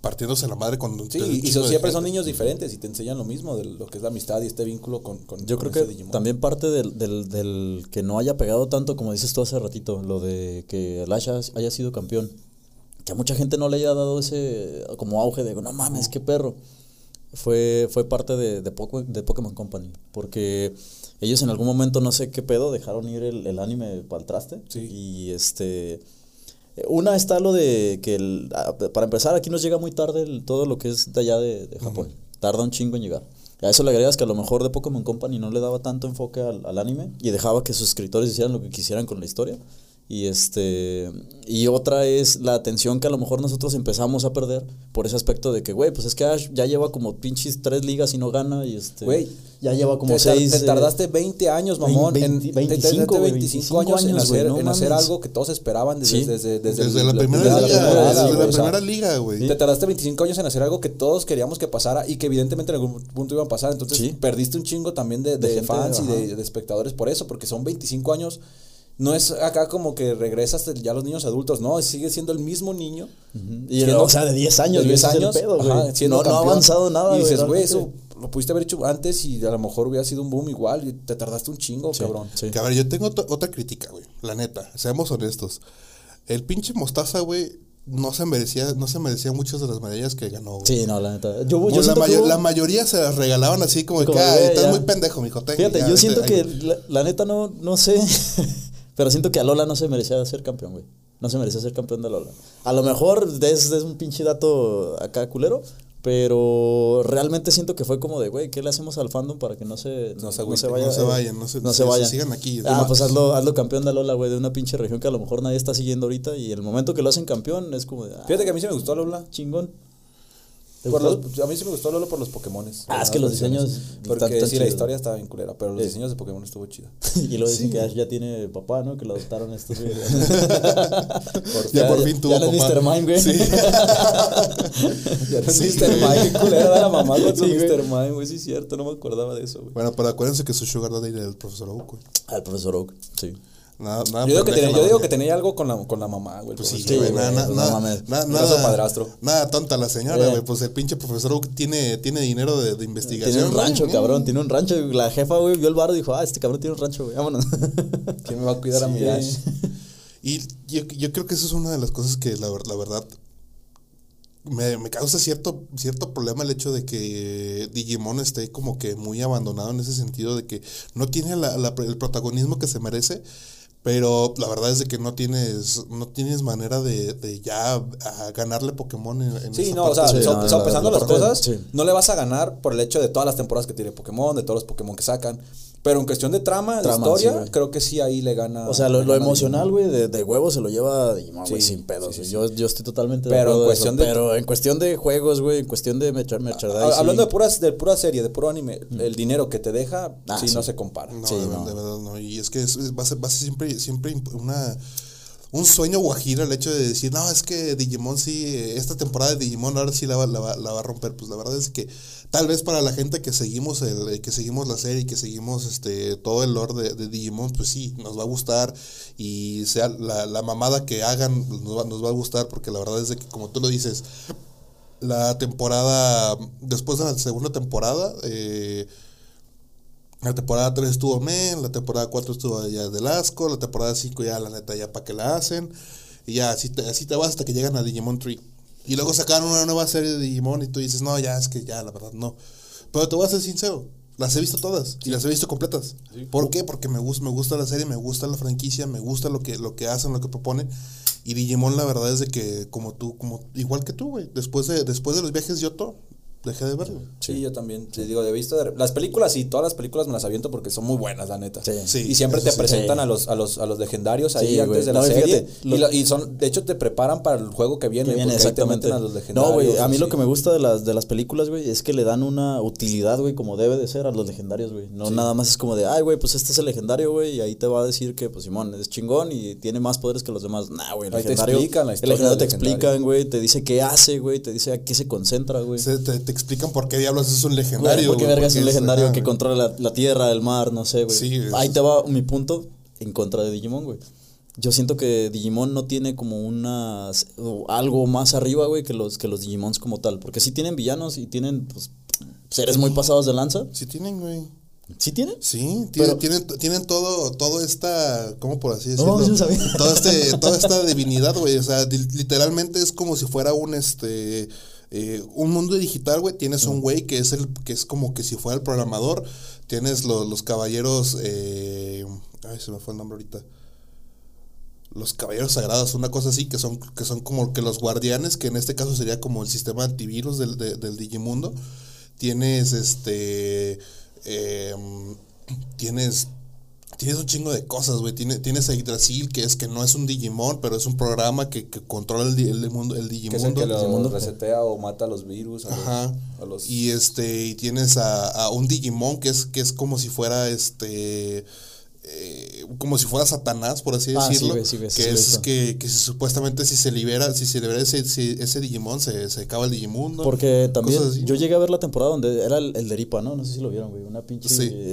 partiéndose la madre con Sí, y, y son- siempre son niños diferentes y te enseñan lo mismo de lo que es la amistad y este vínculo con, con Yo con creo que Digimon. también parte del, del, del que no haya pegado tanto, como dices tú hace ratito, lo de que el Ash haya- haya sido campeón. Que a mucha gente no le haya dado ese como auge de, no mames, qué perro. Fue, fue parte de, de, Poco- de Pokémon Company. Porque ellos en algún momento, no sé qué pedo, dejaron ir el, el anime para el traste. Sí. Y este... Una está lo de que, el- para empezar, aquí nos llega muy tarde el- todo lo que es de allá de, de Japón. Tarda un chingo en llegar. A eso le agregas que a lo mejor de Pokémon Company no le daba tanto enfoque al, al anime y dejaba que sus escritores hicieran lo que quisieran con la historia. Y este y otra es la atención que a lo mejor nosotros empezamos a perder por ese aspecto de que, güey, pues es que Ash ya lleva como pinches tres ligas y no gana y este Güey, ya lleva como te, seis te eh, tardaste 20 años, mamón. 20, en, te- te- te- 25, güey, 25 años, 25 en, hacer, no en hacer mames. algo que todos esperaban desde, Sí. desde, desde, Desde el- la primera desde liga, desde güey, la o sea, primera liga, güey. Te tardaste 25 años en hacer algo que todos queríamos que pasara y que evidentemente en algún punto iban a pasar. Entonces Sí. perdiste un chingo también de, De de gente, fans y de espectadores por eso, porque son 25 años. No es acá como que regresas ya los niños adultos, no, sigue siendo el mismo niño. Y siendo- o sea, de 10 años, de güey, 10 ese es el años, pedo, güey. ajá, siendo no, no ha avanzado nada, Y dices, güey, eso lo pudiste haber hecho antes y a lo mejor hubiera sido un boom igual y te tardaste un chingo, Sí, cabrón. sí. Que a ver, yo tengo otra, otra crítica, güey. La neta, seamos honestos. El pinche Mostaza, güey, no se merecía, no se merecía muchas de las medallas que ganó, güey. Sí, no, la neta. Yo, yo la, que mayo- hubo- la mayoría se las regalaban así como, que, "Ah, estás ya". muy pendejo, mijo. ten, Fíjate, ya, yo siento que güey". la, la neta no, no sé, <laughs> pero siento que Alola no se merecía ser campeón, güey. No se merecía ser campeón de Alola. A lo mejor es, es un pinche dato acá culero, Pero realmente siento que fue como de, güey, ¿qué le hacemos al fandom para que no se, No se no se vaya? no se vayan, no se- no se- se se vayan. sigan aquí. Ah, pues hazlo, hazlo campeón de Alola, güey, de una pinche región que a lo mejor nadie está siguiendo ahorita. Y el momento que lo hacen campeón es como de, ah, Fíjate que a mí sí me gustó Lola. chingón. ¿Te Por los- a mí sí me gustó Lolo por los Pokémones. Ah, es que los diseños Porque están- están sí, la historia estaba bien culera, pero los Sí. diseños de Pokémon estuvo chido. <laughs> y luego dicen que Ash ya tiene papá, ¿no? Que lo adoptaron estos güeyes. <laughs> Ya por fin tuvo ya no es papá. Mr. Mime, güey. Sí. <laughs> Ya no es Sí, Mr. Mime, qué culera era la mamá con su. Mr. Mime, güey, sí es cierto, no me acordaba de eso, güey. Bueno, pero acuérdense que su Sugar Daddy era el profesor Oak, güey. Al profesor Oak, sí. Nada, nada Yo digo que tenía, yo digo que tenía algo con la, con la mamá, güey. Pues sí, güey, nada, nada, nada, mames. nada, nada- padrastro. nada tonta la señora, Eh. güey. Pues el pinche profesor tiene, tiene dinero de, de investigación. Tiene un rancho, cabrón, tiene un rancho. La jefa, güey, vio el bar y dijo, ah, este cabrón tiene un rancho, güey, vámonos. <laughs> ¿Quién me va a cuidar a mi. Ash? Y yo, yo creo que eso es una de las cosas que la, la verdad me, me causa cierto, cierto problema el hecho de que Digimon esté como que muy abandonado en ese sentido de que no tiene la- la- el protagonismo que se merece. Pero la verdad es de que no tienes, no tienes manera de, de ya a ganarle Pokémon en, en Sí, esa no, o sea. Sí, so- no, sopesando la- la las cosas, sí. no le vas a ganar por el hecho de todas las temporadas que tiene Pokémon, de todos los Pokémon que sacan. Pero en cuestión de trama, Trama, de historia, sí, creo que sí ahí le gana. O sea, lo, emocional, güey, de, de huevo se lo lleva Digimon, güey, Sí, sin pedos. sí, sí, güey. Yo, yo estoy totalmente de Pero acuerdo en de eso, cuestión de- Pero en cuestión de juegos, güey, en cuestión de merch- merchandising. Ha- Hablando de puras, de pura serie, de puro anime, el dinero que te deja, Ah, sí, sí. no se compara. No, Sí, de, no. de verdad no. Y es que es- es- va, a ser, va a ser siempre, siempre una, un sueño guajiro el hecho de decir, no, es que Digimon sí, eh, esta temporada de Digimon ahora sí la va, la, va, la va a romper. Pues la verdad es que tal vez para la gente que seguimos el, eh, que seguimos la serie que seguimos este todo el lore de, Digimon, pues sí, nos va a gustar. Y sea la, mamada que hagan, nos va, nos va a gustar, porque la verdad es que como tú lo dices, la temporada, después de la segunda temporada, eh, la temporada 3 estuvo men, la temporada 4 estuvo ya del asco, la temporada 5 ya la neta ya para que la hacen. Y ya así te, así te vas hasta que llegan a Digimon 3. Y luego sacaron una nueva serie de Digimon y tú dices, no, ya es que ya, la verdad, no. Pero te voy a ser sincero, las he visto todas y las he visto completas. ¿Por qué? Porque me gusta, me gusta la serie, me gusta la franquicia, me gusta lo que, lo que hacen, lo que proponen. Y Digimon la verdad es de que como tú, como igual que tú, güey, después de, después de los viajes Yoto, dejé de verlo. Sí, yo también. Te digo, he visto de- las películas y todas las películas me las aviento porque son muy buenas, la neta. Sí. Sí, y siempre te sí. presentan Sí. a los a los a los legendarios ahí Sí, antes de la No, serie fíjate, y, lo- y son de hecho te preparan para el juego que viene, Que exactamente. a los legendarios. No, güey, a mí lo que me gusta de las, de las películas, güey, es que le dan una utilidad, güey, como debe de ser a los legendarios, güey. No nada más es como de, ay, güey, pues este es el legendario, güey, y ahí te va a decir que, pues Simón, es chingón y tiene más poderes que los demás. Nah, güey, el Ahí te legendario. explican la el historia legendario te legendario. explican, güey, te dice qué hace, güey, te dice a qué se concentra, güey. Se- te, te explican por qué diablos es un Güey, legendario. ¿Por qué verga es un legendario que controla la, la tierra, el mar, no sé, güey? Sí, Ahí te va mi punto en contra de Digimon, güey. Yo siento que Digimon no tiene como unas algo más arriba, güey, que los que los Digimons como tal, porque sí tienen villanos y tienen pues, seres muy pasados de lanza. Sí tienen, güey. ¿Sí tienen? Sí, Pero- tienen, tienen, tienen todo, todo esta, ¿cómo por así No, decirlo? yo no sabía. Todo este, toda esta divinidad, güey. O sea, literalmente es como si fuera un este eh, un mundo digital, güey. Tienes un güey que es el, que es como que si fuera el programador. Tienes lo- los caballeros, eh, ay, se me fue el nombre ahorita. Los caballeros sagrados, una cosa así, que son, que son como que los guardianes, que en este caso sería como el sistema antivirus del, de- del Digimundo. Tienes este. em, tienes. Tienes un chingo de cosas, güey. Tienes, tienes a Yggdrasil, que es que no es un Digimon, pero es un programa que, que controla el, el, mundo, el que es el Digimundo. que lo Digimundo. resetea o mata a los virus, a los, Ajá. a los- Y este, y tienes a, a un Digimon que es, que es como si fuera este. Eh, como si fuera Satanás, por así Ah, decirlo. sí, sí, que sí, es que, que si supuestamente si se libera, si se libera ese, ese, ese Digimon, se, se acaba el Digimundo. Porque también así. yo llegué a ver la temporada donde era el, el de Ripa, ¿no? No sé si lo vieron, güey. Una pinche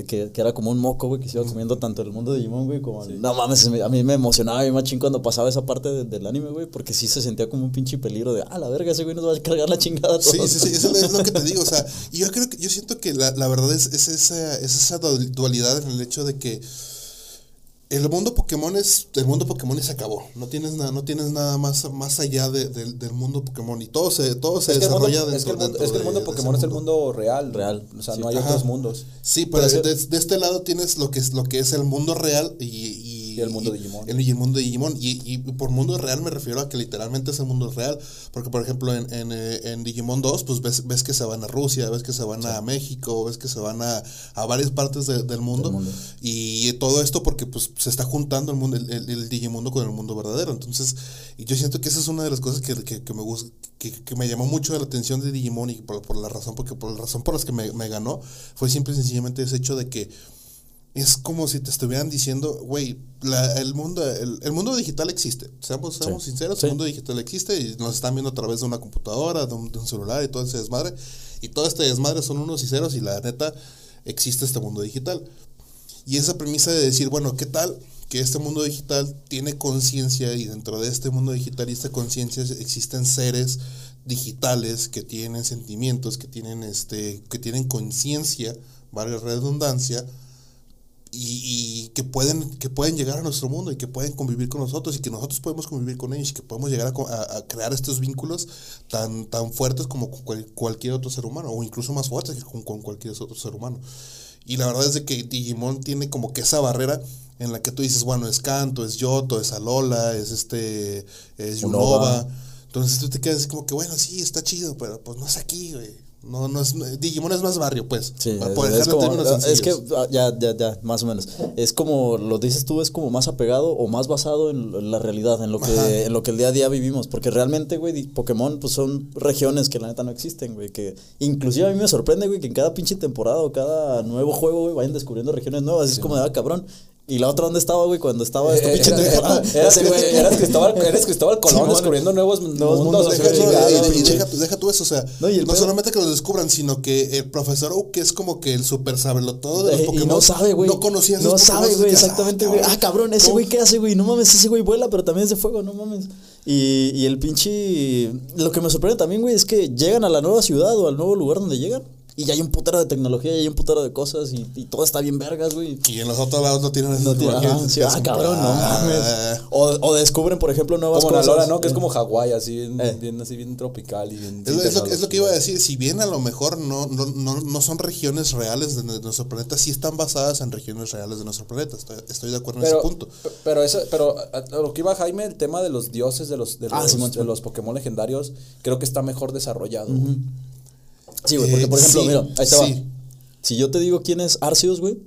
que, que era como un moco, güey, que se iba comiendo tanto el mundo de Digimon, güey, como... No mames, me- a mí me emocionaba bien machín cuando pasaba esa parte de- del anime, güey, porque sí se sentía como un pinche peligro de, ah, la verga, ese güey nos va a cargar la chingada todos. Sí, sí, sí, eso es lo que te <laughs> digo, o sea, yo creo que, yo siento que la, la verdad es, es esa, es esa dual- dualidad en el hecho de que el mundo Pokémon es, el mundo Pokémon y se acabó, no tienes nada, no tienes nada más, más allá de- del- del mundo Pokémon y todo se, todo se Es mundo, desarrolla es que el dentro- mundo- dentro es que el mundo de Pokémon es el mundo real. Real, O sea, sí. no hay Ajá. otros mundos. Sí, pero Pero de, es de este lado tienes lo que es lo que es el mundo real y, y, el mundo Digimon. El, y el mundo Digimon. Y, y por mundo real me refiero a que literalmente es el mundo real. Porque, por ejemplo, en, en, eh, en Digimon 2, pues ves, ves que se van a Rusia, ves que se van a México, ves que se van a, a varias partes de- del, mundo, mundo. Y todo esto porque pues se está juntando el, mundo, el, el- el Digimundo con el mundo verdadero. Entonces, y yo siento que esa es una de las cosas que, que, que me gusta, que, que me llamó mucho la atención de Digimon y por, por la razón, porque por la razón por las que me, me ganó, fue simple y sencillamente ese hecho de que es como si te estuvieran diciendo, güey, el mundo el, el mundo digital existe. Seamos, seamos Sí. sinceros, Sí. el mundo digital existe y nos están viendo a través de una computadora, de un, de un celular y todo ese desmadre. Y todo este desmadre son unos y ceros y la neta existe este mundo digital. Y esa premisa de decir, bueno, ¿qué tal que este mundo digital tiene conciencia y dentro de este mundo digital y esta conciencia existen seres digitales que tienen sentimientos, que tienen este, que tienen conciencia, la redundancia, y, y que pueden que pueden llegar a nuestro mundo y que pueden convivir con nosotros y que nosotros podemos convivir con ellos y que podemos llegar a, co- a- a crear estos vínculos tan tan fuertes como con cual- cualquier otro ser humano o incluso más fuertes que con, con cualquier otro ser humano. Y la verdad es de que Digimon tiene como que esa barrera en la que tú dices bueno es Kanto es Yoto es Alola es este es Unova. Unova. Entonces tú te quedas como que bueno sí está chido pero pues no es aquí güey no no es Digimon es más barrio pues Sí, para es, como, es que ah, ya, ya, ya, más o menos. Es como lo dices tú, es como más apegado o más basado en, la realidad, en lo Ajá. que, en lo que el día a día vivimos. Porque realmente, güey, Pokémon pues son regiones que la neta no existen, güey. Que inclusive a mí me sorprende, güey, que en cada pinche temporada o cada nuevo juego, güey, vayan descubriendo regiones nuevas. Es como de, ah, cabrón. Y la otra, ¿dónde estaba, güey? Cuando estaba esta Eh, pinche era- temporada. Eras <laughs> Cristóbal, eres Cristóbal Colón descubriendo nuevos, nuevos mundos. Deja, tú eso, o sea, No, solamente que los descubran, sino que el profesor Oak, que es como que el super sabelo todo de los Eh, Pokémon, y no sabe, güey. No conocía No sabe, güey, exactamente, güey. Ah, cabrón, ese güey, ¿qué hace, güey? No mames, ese güey vuela, pero también es de fuego, no mames. Y, y el pinche. Lo que me sorprende también, güey, es que llegan a la nueva ciudad o al nuevo lugar donde llegan. Y ya hay un putero de tecnología, y hay un putero de cosas, y, y todo está bien vergas, güey. Y en los otros lados no tienen esas No tiene- ajá, sí, ah, como, cabrón, no mames. O, o descubren, por ejemplo, nuevas Como la cosas. Lora, ¿no? Que es Eh. como Hawái, así bien, Eh. bien, así bien tropical y bien. Es, lo, que- es lo que iba a decir, si bien a lo mejor no, no, no, no son regiones reales de, nuestro planeta, sí están basadas en regiones reales de nuestro planeta. Estoy, estoy de acuerdo en ese punto. pe- pero eso, pero a, a lo que iba Jaime, el tema de los dioses de los, de Ah, los, de los Pokémon legendarios, creo que está mejor desarrollado. Sí, güey, porque Eh, por ejemplo, sí, mira, ahí te sí. va. Si yo te digo quién es Arceus, güey.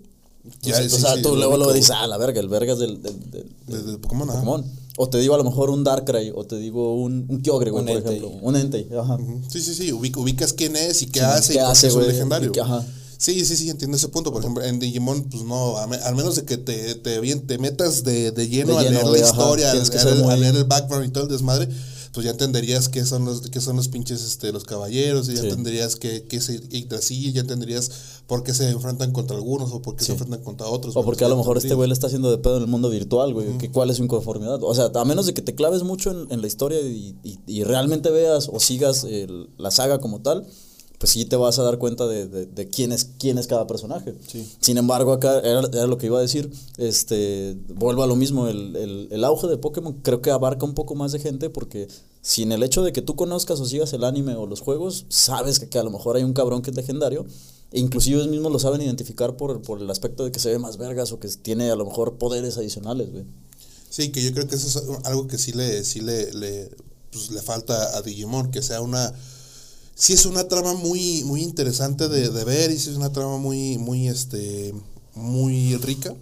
Ya, o sea, sí, o sea, sí, tú luego lo dices, ah, la verga, el vergas del, del, del- De, de Pokémon. Pokémon. O te digo a lo mejor un Darkrai, o te digo un, un Kyogre, güey, Un por Entei. ejemplo. Un Entei, ajá. Ujú. Sí, sí, sí, ubic- ubicas quién es y qué Sí, hace qué y hace, es un legendario. y que- ajá. Sí, sí, sí, entiendo ese punto. Por ejemplo, en Digimon, pues no, a me- al menos de que te, te, bien- te metas de, de lleno De a lleno, leer güey, la ajá. historia, a, a leer, a leer el background y todo el desmadre, pues ya entenderías qué son los, qué son los pinches este, los caballeros, y ya Sí. entenderías qué, qué es Yggdrasil, ya entenderías por qué se enfrentan contra algunos o por qué se enfrentan contra otros. O porque a lo mejor este güey le está haciendo de pedo en el mundo virtual, güey. que ¿Cuál es su inconformidad? O sea, a menos de que te claves mucho en, en la historia y, y- y realmente veas o sigas el- la saga como tal, pues sí te vas a dar cuenta de, de- de quién, es, quién es cada personaje. Sin embargo, acá era, era lo que iba a decir. Este, vuelvo a lo mismo, el, el- el auge de Pokémon creo que abarca un poco más de gente porque sin el hecho de que tú conozcas o sigas el anime o los juegos, sabes que, que a lo mejor hay un cabrón que es legendario. E inclusive ellos mismos lo saben identificar por, por el aspecto de que se ve más vergas o que tiene a lo mejor poderes adicionales, güey. Sí, que yo creo que eso es algo que sí le, sí le, le, pues, le falta a Digimon, que sea una... Sí es una trama muy, muy interesante de, de ver y sí es una trama muy, muy, este, muy rica,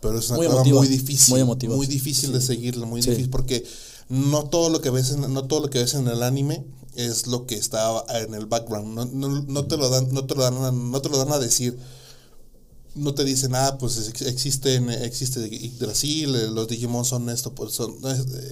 pero es una Muy trama emotiva, muy difícil. muy emotiva. difícil de seguirla, muy Sí. difícil porque no todo lo que ves en, no todo lo que ves en el anime es lo que está en el background. No, no, no te lo dan, no te lo dan, a- no te lo dan a decir no te dicen, ah, pues ex- existen, existe Yggdrasil, eh, los Digimon son esto, pues son,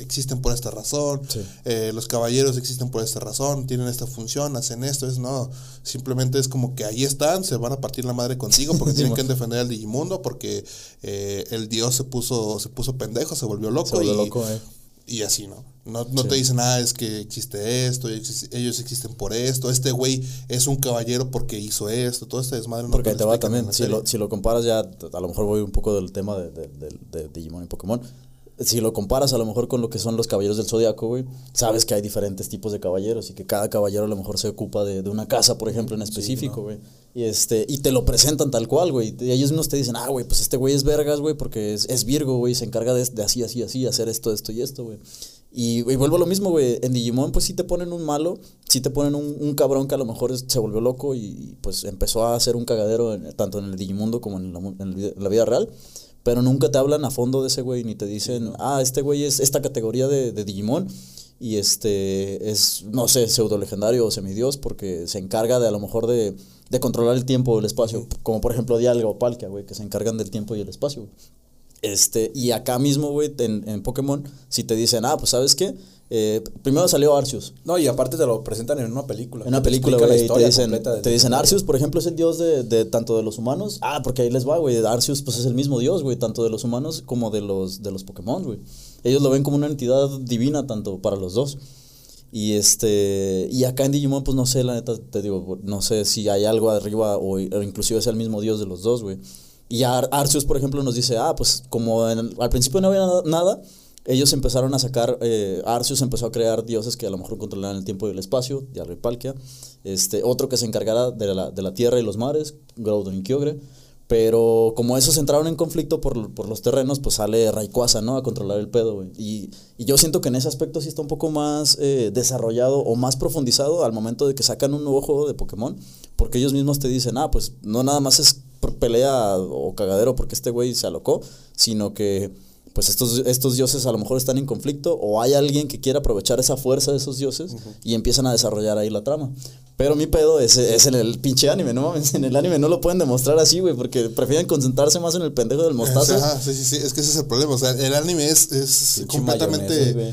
existen por esta razón, Sí. eh, los caballeros existen por esta razón, tienen esta función, hacen esto, es no, simplemente es como que ahí están, se van a partir la madre contigo porque <laughs> tienen que defender al Digimundo, porque eh, el dios se puso, se puso pendejo, se volvió loco, Se volvió y, loco, eh. Y así, ¿no? No, no Sí. te dicen, ah, es que existe esto, ellos existen por esto, este güey es un caballero porque hizo esto, todo este desmadre. no Porque te va también. Si lo, si lo comparas ya, a lo mejor voy un poco del tema de, de- de- de Digimon y Pokémon. Si lo comparas a lo mejor con lo que son los caballeros del zodiaco, güey, sabes que hay diferentes tipos de caballeros y que cada caballero a lo mejor se ocupa de, de una casa, por ejemplo, en específico, güey. Y, este, y te lo presentan tal cual, güey. Y ellos mismos te dicen, ah, güey, pues este güey es vergas, güey, porque es, es Virgo, güey, se encarga de, de así, así, así, hacer esto, esto y esto, güey. Y, y vuelvo a lo mismo, güey. En Digimon, pues sí te ponen un malo, sí te ponen un, un cabrón que a lo mejor es- se volvió loco y, y, pues empezó a hacer un cagadero en- tanto en el Digimundo como la, en la vida real. Pero nunca te hablan a fondo de ese güey, ni te dicen, ah, este güey es esta categoría de, de Digimon. Y este es, no sé, pseudo legendario o semidios, porque se encarga de a lo mejor de, de controlar el tiempo o el espacio. Como por ejemplo Dialga o Palkia, güey, que se encargan del tiempo y el espacio. Este, y acá mismo, güey, en, en Pokémon, si te dicen, ah, pues sabes qué, Eh, primero salió Arceus. No, y aparte te lo presentan en una película. En una película, güey, te dicen, te dicen Arceus, por ejemplo, es el dios de, de tanto de los humanos. Ah, porque ahí les va, güey. Arceus, pues es el mismo dios, güey, tanto de los humanos como de los, de los Pokémon, güey. Ellos lo ven como una entidad divina, tanto para los dos. Y este y acá en Digimon, pues no sé, la neta, te digo, no sé si hay algo arriba o, o inclusive es el mismo dios de los dos, güey. Y Ar- Arceus, por ejemplo, nos dice, ah, pues como en el- al principio no había nada, ellos empezaron a sacar, eh, Arceus empezó a crear dioses que a lo mejor controlaban el tiempo y el espacio, Palkia. Este, otro que se encargara de la, de la tierra y los mares, Groudon y Kyogre. Pero como esos entraron en conflicto por, por los terrenos, pues sale Rayquaza, ¿no? A controlar el pedo, güey. Y, y yo siento que en ese aspecto sí está un poco más eh, desarrollado o más profundizado al momento de que sacan un nuevo juego de Pokémon. Porque ellos mismos te dicen, ah, pues no nada más es pelea o cagadero porque este güey se alocó, sino que pues estos, estos dioses a lo mejor están en conflicto o hay alguien que quiera aprovechar esa fuerza de esos dioses y empiezan a desarrollar ahí la trama. Pero mi pedo es, es en el pinche anime, no mames, <laughs> en el anime no lo pueden demostrar así, güey, porque prefieren concentrarse más en el pendejo del mostazo. Ajá, sí, sí, sí, es que ese es el problema. O sea, el anime es, es completamente.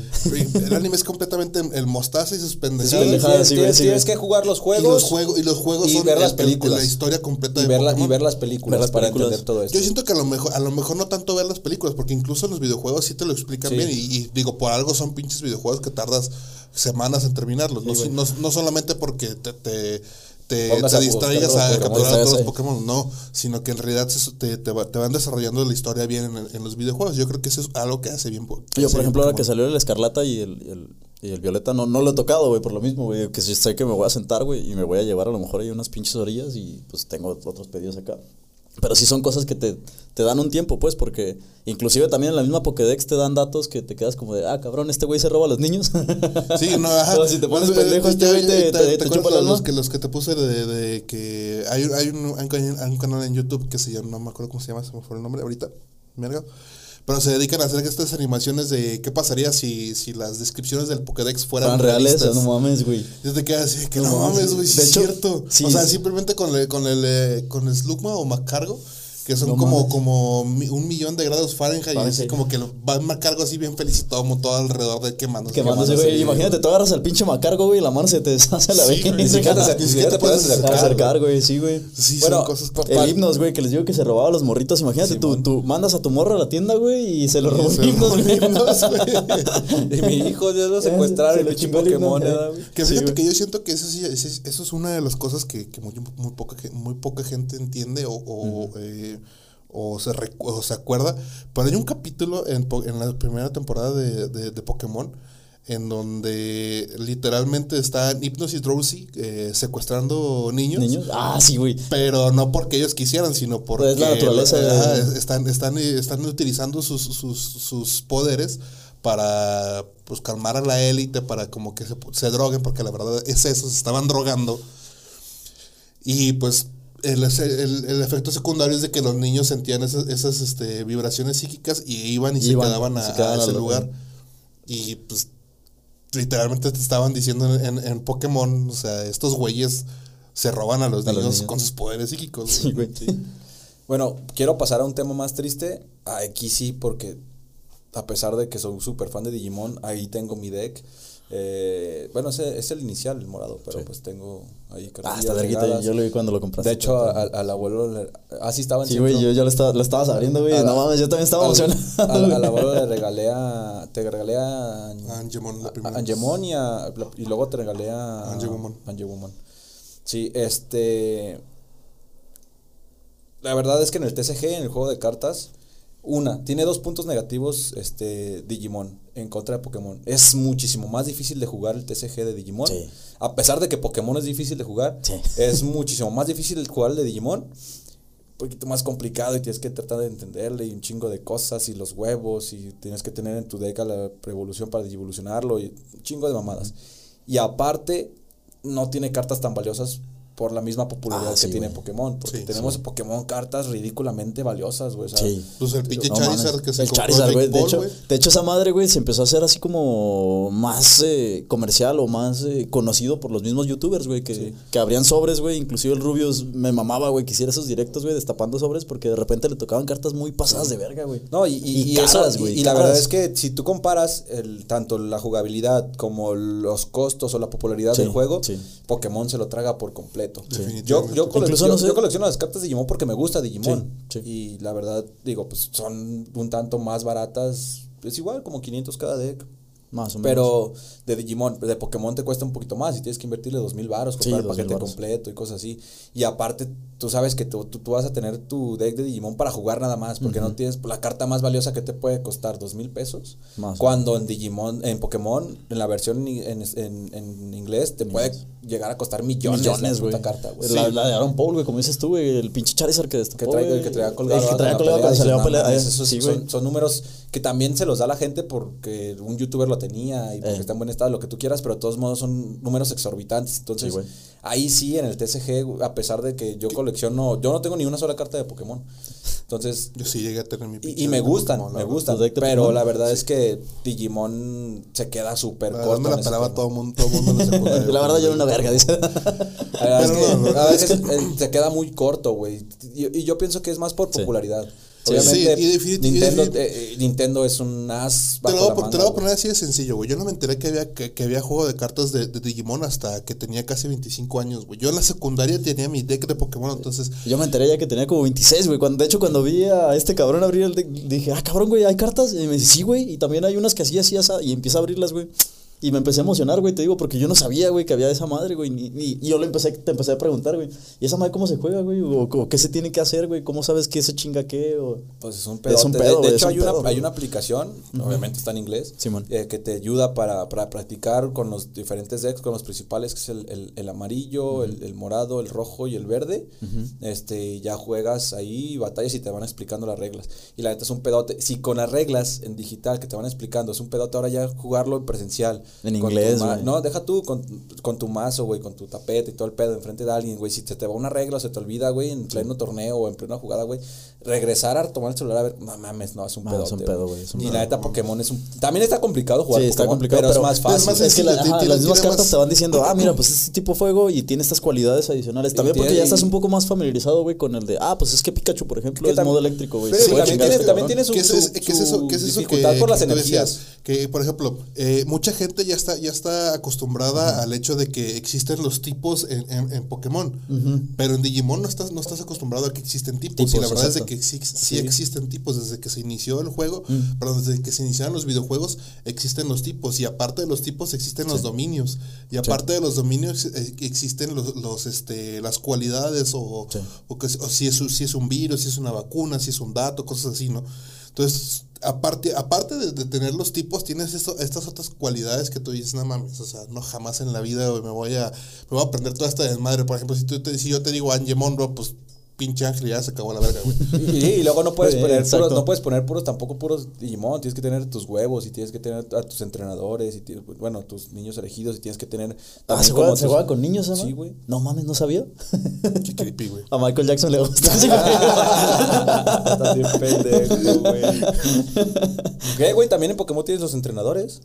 El anime es completamente el mostaza y sus Sí, pendejadas. sí, tienes- sí, tienes que jugar los y juegos los y los juegos y son ver las el- el- películas. la historia completa y de ver, la- y ver las películas Ver las para películas. entender todo esto. Yo siento que a lo mejor, a lo mejor no tanto ver las películas, porque incluso en los videojuegos sí te lo explican Sí. bien. Y, y digo, por algo son pinches videojuegos que tardas semanas en terminarlos. no, no, no solamente porque te, te, distraigas a capturar a todos los. Pokémon, no, sino que en realidad se- te, te, va- te van desarrollando la historia bien en, en los videojuegos. Yo creo que eso es algo que hace bien. que Yo, hace por ejemplo, ahora que salió el Escarlata y el, y el, y el Violeta, no, no lo he tocado, güey, por lo mismo, güey, que si sé que me voy a sentar, güey, y me voy a llevar a lo mejor ahí unas pinches orillas y pues tengo otros pedidos acá. Pero sí son cosas que te, te dan un tiempo, pues, porque inclusive también en la misma Pokédex te dan datos que te quedas como de, ah, cabrón, este güey se roba a los niños. <laughs> Sí, no, ajá. Si te pones pendejo, este güey te, te, ¿te te acuerdas chupa el de alma. los que los que te puse de, de que hay, hay, un, hay, un canal- hay un canal en YouTube que se llama, no me acuerdo cómo se llama, se me fue el nombre ahorita, merga. Pero se dedican a hacer estas animaciones de qué pasaría si, si las descripciones del Pokédex fueran Fueran reales, realistas. no mames, güey. Y te quedas así, que No no, mames. güey, De es hecho, cierto. sí, o sea, simplemente con el, con el, eh, con el Slugma o Macargo, que son No como, mames. como un millón de grados Fahrenheit, y así Fahrenheit. como que lo- va a Macargo así bien feliz y todo, todo alrededor de quemándose. Quemándose, güey. Imagínate, tú agarras al pinche macargo, güey, y la mano se te <laughs> deshace a la Sí, vez. ni siquiera te- ni siquiera te puedes acercar, güey, sí, güey. Sí, Bueno, son cosas El himnos, güey, que les digo que se robaba a los morritos. Imagínate, tú, tú mandas a tu morro a la tienda, güey, y se lo robó himnos, güey. <laughs> Y mi hijo ya lo secuestraron, Se el lo chingó Pokémon, eh. ¿verdad, güey? Que Sí, fíjate que yo siento que eso sí, eso es una de las cosas que, muy poca gente entiende o, o, o se, o se acuerda. Pero hay un capítulo en, la primera temporada de, de, de Pokémon en donde literalmente están Hypnos y Drowsy eh, secuestrando niños. Niños. Ah, sí, güey. Pero no porque ellos quisieran, sino porque es la naturaleza de- ajá, están, están, están utilizando sus, sus, sus poderes para pues calmar a la élite, para como que se, se droguen, porque la verdad es eso, se estaban drogando. Y pues el, el- el efecto secundario es de que los niños sentían esas, esas este, vibraciones psíquicas y iban y se quedaban a, se quedaban a ese lugar. Y pues literalmente te estaban diciendo en, en- en Pokémon, o sea, estos güeyes se roban a los, A los niños, con sus poderes psíquicos. Sí, güey. <laughs> Bueno, quiero pasar a un tema más triste. Aquí sí, porque a pesar de que soy súper fan de Digimon, ahí tengo mi deck. Eh, bueno, ese es el inicial, el morado, pero pues tengo ahí Ah, está verguita. Yo lo vi cuando lo compraste. De hecho, a- al abuelo, le- así estaba en Sí, güey, yo ya lo estaba, lo estabas abriendo, güey. No mames, yo también estaba al- emocionado. Al, al abuelo le <laughs> regalé a. Te regalé a. A Angemon, la a- primera. a Angemon y, a- y luego te regalé a. Angemon. Angemon. Sí, este. La verdad es que en el TCG, en el juego de cartas, una, tiene dos puntos negativos este Digimon. En contra de Pokémon. Es muchísimo más difícil de jugar el TCG de Digimon. Sí. A pesar de que Pokémon es difícil de jugar, Sí. es muchísimo más difícil jugar el de Digimon. Un poquito más complicado y tienes que tratar de entenderle y un chingo de cosas y los huevos y tienes que tener en tu deck a la evolución para evolucionarlo y un chingo de mamadas. Y aparte, no tiene cartas tan valiosas por la misma popularidad Ah, que sí, tiene güey. Pokémon. Porque Sí, tenemos sí. en Pokémon cartas ridículamente valiosas, güey. Sí. Pues el pinche No Charizard que se el Charizard, güey. De hecho, güey. de hecho, esa madre, güey, se empezó a hacer así como más eh, comercial o más eh, conocido por los mismos youtubers, güey, que, que abrían sobres, güey. Inclusive el Rubius me mamaba, güey, que hiciera esos directos, güey, destapando sobres porque de repente le tocaban cartas muy pasadas de verga, güey. No, y, y, y caras, eso- güey, y- y la verdad es que si tú comparas el, tanto la jugabilidad como los costos o la popularidad Sí, del juego, sí. Pokémon se lo traga por completo. Yo, yo, Incluso, colecciono, no sé- yo colecciono las cartas de Digimon porque me gusta Digimon. Sí, sí. Y la verdad, digo, pues son un tanto más baratas. Es igual, como 500 cada deck. Más o menos. Pero de Digimon, de Pokémon te cuesta un poquito más y tienes que invertirle dos mil baros, Sí, comprar el 2,000 paquete completo y cosas así. Y aparte, tú sabes que tú, tú, tú vas a tener tu deck de Digimon para jugar nada más, porque no tienes la carta más valiosa que te puede costar dos mil pesos. Más cuando en Digimon, en Pokémon, en la versión en, en, en inglés, te puede llegar a costar millones, millones, la carta, güey. La, la de Aaron Paul, güey, como dices tú, güey, el pinche Charizard que destapó, que trae, el que traía colgado, El que traía en la colgado pelea, cuando salió a dices, pelear. "No mames, eh, esos sí, son, güey. son números que también se los da la gente porque un youtuber lo tenía y porque Eh. está en buen estado, lo que tú quieras, pero de todos modos son números exorbitantes. Entonces, Sí, ahí sí, en el TCG, a pesar de que yo colecciono, yo no tengo ni una sola carta de Pokémon. Entonces, Yo sí llegué a tener mi y, y me gustan, Pokémon, me gustan. Pero Pokémon. la verdad es que Digimon se queda súper corto. me la pelaba todo el mundo, todo el mundo en la <laughs> secundaria. La verdad, yo era una verga, dice. A es veces se queda muy corto, güey. Y, y yo pienso que es más por popularidad. Sí, Obviamente, sí, y definit- y Nintendo, definit- eh, Nintendo es un as Te lo, la manga, te lo voy a poner así de sencillo, güey. Yo no me enteré que había, que, que había juego de cartas de, de Digimon hasta que tenía casi 25 años, güey. Yo en la secundaria tenía mi deck de Pokémon, entonces... Yo me enteré ya que tenía como 26, güey. Cuando, de hecho, cuando vi a este cabrón abrir el deck, dije, ah, cabrón, güey, ¿hay cartas? Y me dice, sí, güey. Y también hay unas que así, así, así. Y empieza a abrirlas, güey. Y me empecé a emocionar, güey, te digo, porque yo no sabía, güey, que había esa madre, güey. ni- ni- Y yo le empecé, te empecé a preguntar, güey, ¿y esa madre cómo se juega, güey? O, o qué se tiene que hacer, güey? ¿Cómo sabes qué se chinga qué? O... Pues es un pedo. Es un De- pedo, de, hecho, un hay, una, hay una aplicación, obviamente está en inglés, Simón. eh, que te ayuda para, para practicar con los diferentes decks, con los principales, que es el, el- el amarillo, el, el morado, el rojo y el verde. este Ya juegas ahí, batallas y te van explicando las reglas. Y la neta es un pedote. Si con las reglas en digital que te van explicando es un pedote, ahora ya jugarlo en presencial. En inglés, güey. No, deja tú con, con tu mazo, güey, con tu tapete y todo el pedo enfrente de alguien, güey. Si se te va una regla o se te olvida, güey, en pleno torneo o en plena jugada, güey, regresar a tomar el celular a ver, no mames, no, es un pedo. es un pedo, güey, Y la neta, Pokémon es un. También está complicado jugar. Sí, está Pokémon, complicado, pero, pero, es más fácil. es más es que la- <laughs> sencillo, ajá, tiene- las mismas cartas más- te van diciendo, ah, mira, pues este tipo de fuego y tiene estas cualidades adicionales. También porque ya estás un poco más familiarizado, güey, con el de, ah, pues es que Pikachu, por ejemplo, es modo eléctrico, güey. También tiene- este tiene su- ¿Qué es, eso, qué es eso dificultad que, por las energías. decías? Que, por ejemplo, eh, mucha gente ya está, ya está acostumbrada al hecho de que existen los tipos en, en- en Pokémon. Pero en Digimon no estás, no estás acostumbrado a que existen tipos. y la verdad es de que sí, sí existen tipos. Desde que se inició el juego, perdón, desde que se iniciaron los videojuegos, existen los tipos. Y aparte de los tipos, existen los dominios. Y aparte de los dominios, existen los, los, este, las cualidades o, o, que, o si, es, si es un virus, si es una vacuna, si es un dato, cosas así, ¿no? Entonces, aparte, aparte de, tener los tipos, tienes esto- estas otras cualidades que tú dices, no mames, o sea, no jamás en la vida me voy a, me voy a aprender toda esta desmadre. Por ejemplo, si, tú te, si yo te digo Angemon, bro, pues pinche ángel ya se acabó la verga, güey. <laughs> Y, y luego no puedes Sí, poner exacto. puros, no puedes poner puros, tampoco puros Digimon, tienes que tener tus huevos y tienes que tener a tus entrenadores y tienes, bueno, tus niños elegidos y tienes que tener Ah, ¿se juega, se con niños, ¿no? Sí, güey. No mames, no sabía. Qué creepy, güey. A Michael Jackson le gusta. Estás bien pendejo, güey. <laughs> ¿Qué, güey? También en Pokémon tienes los entrenadores.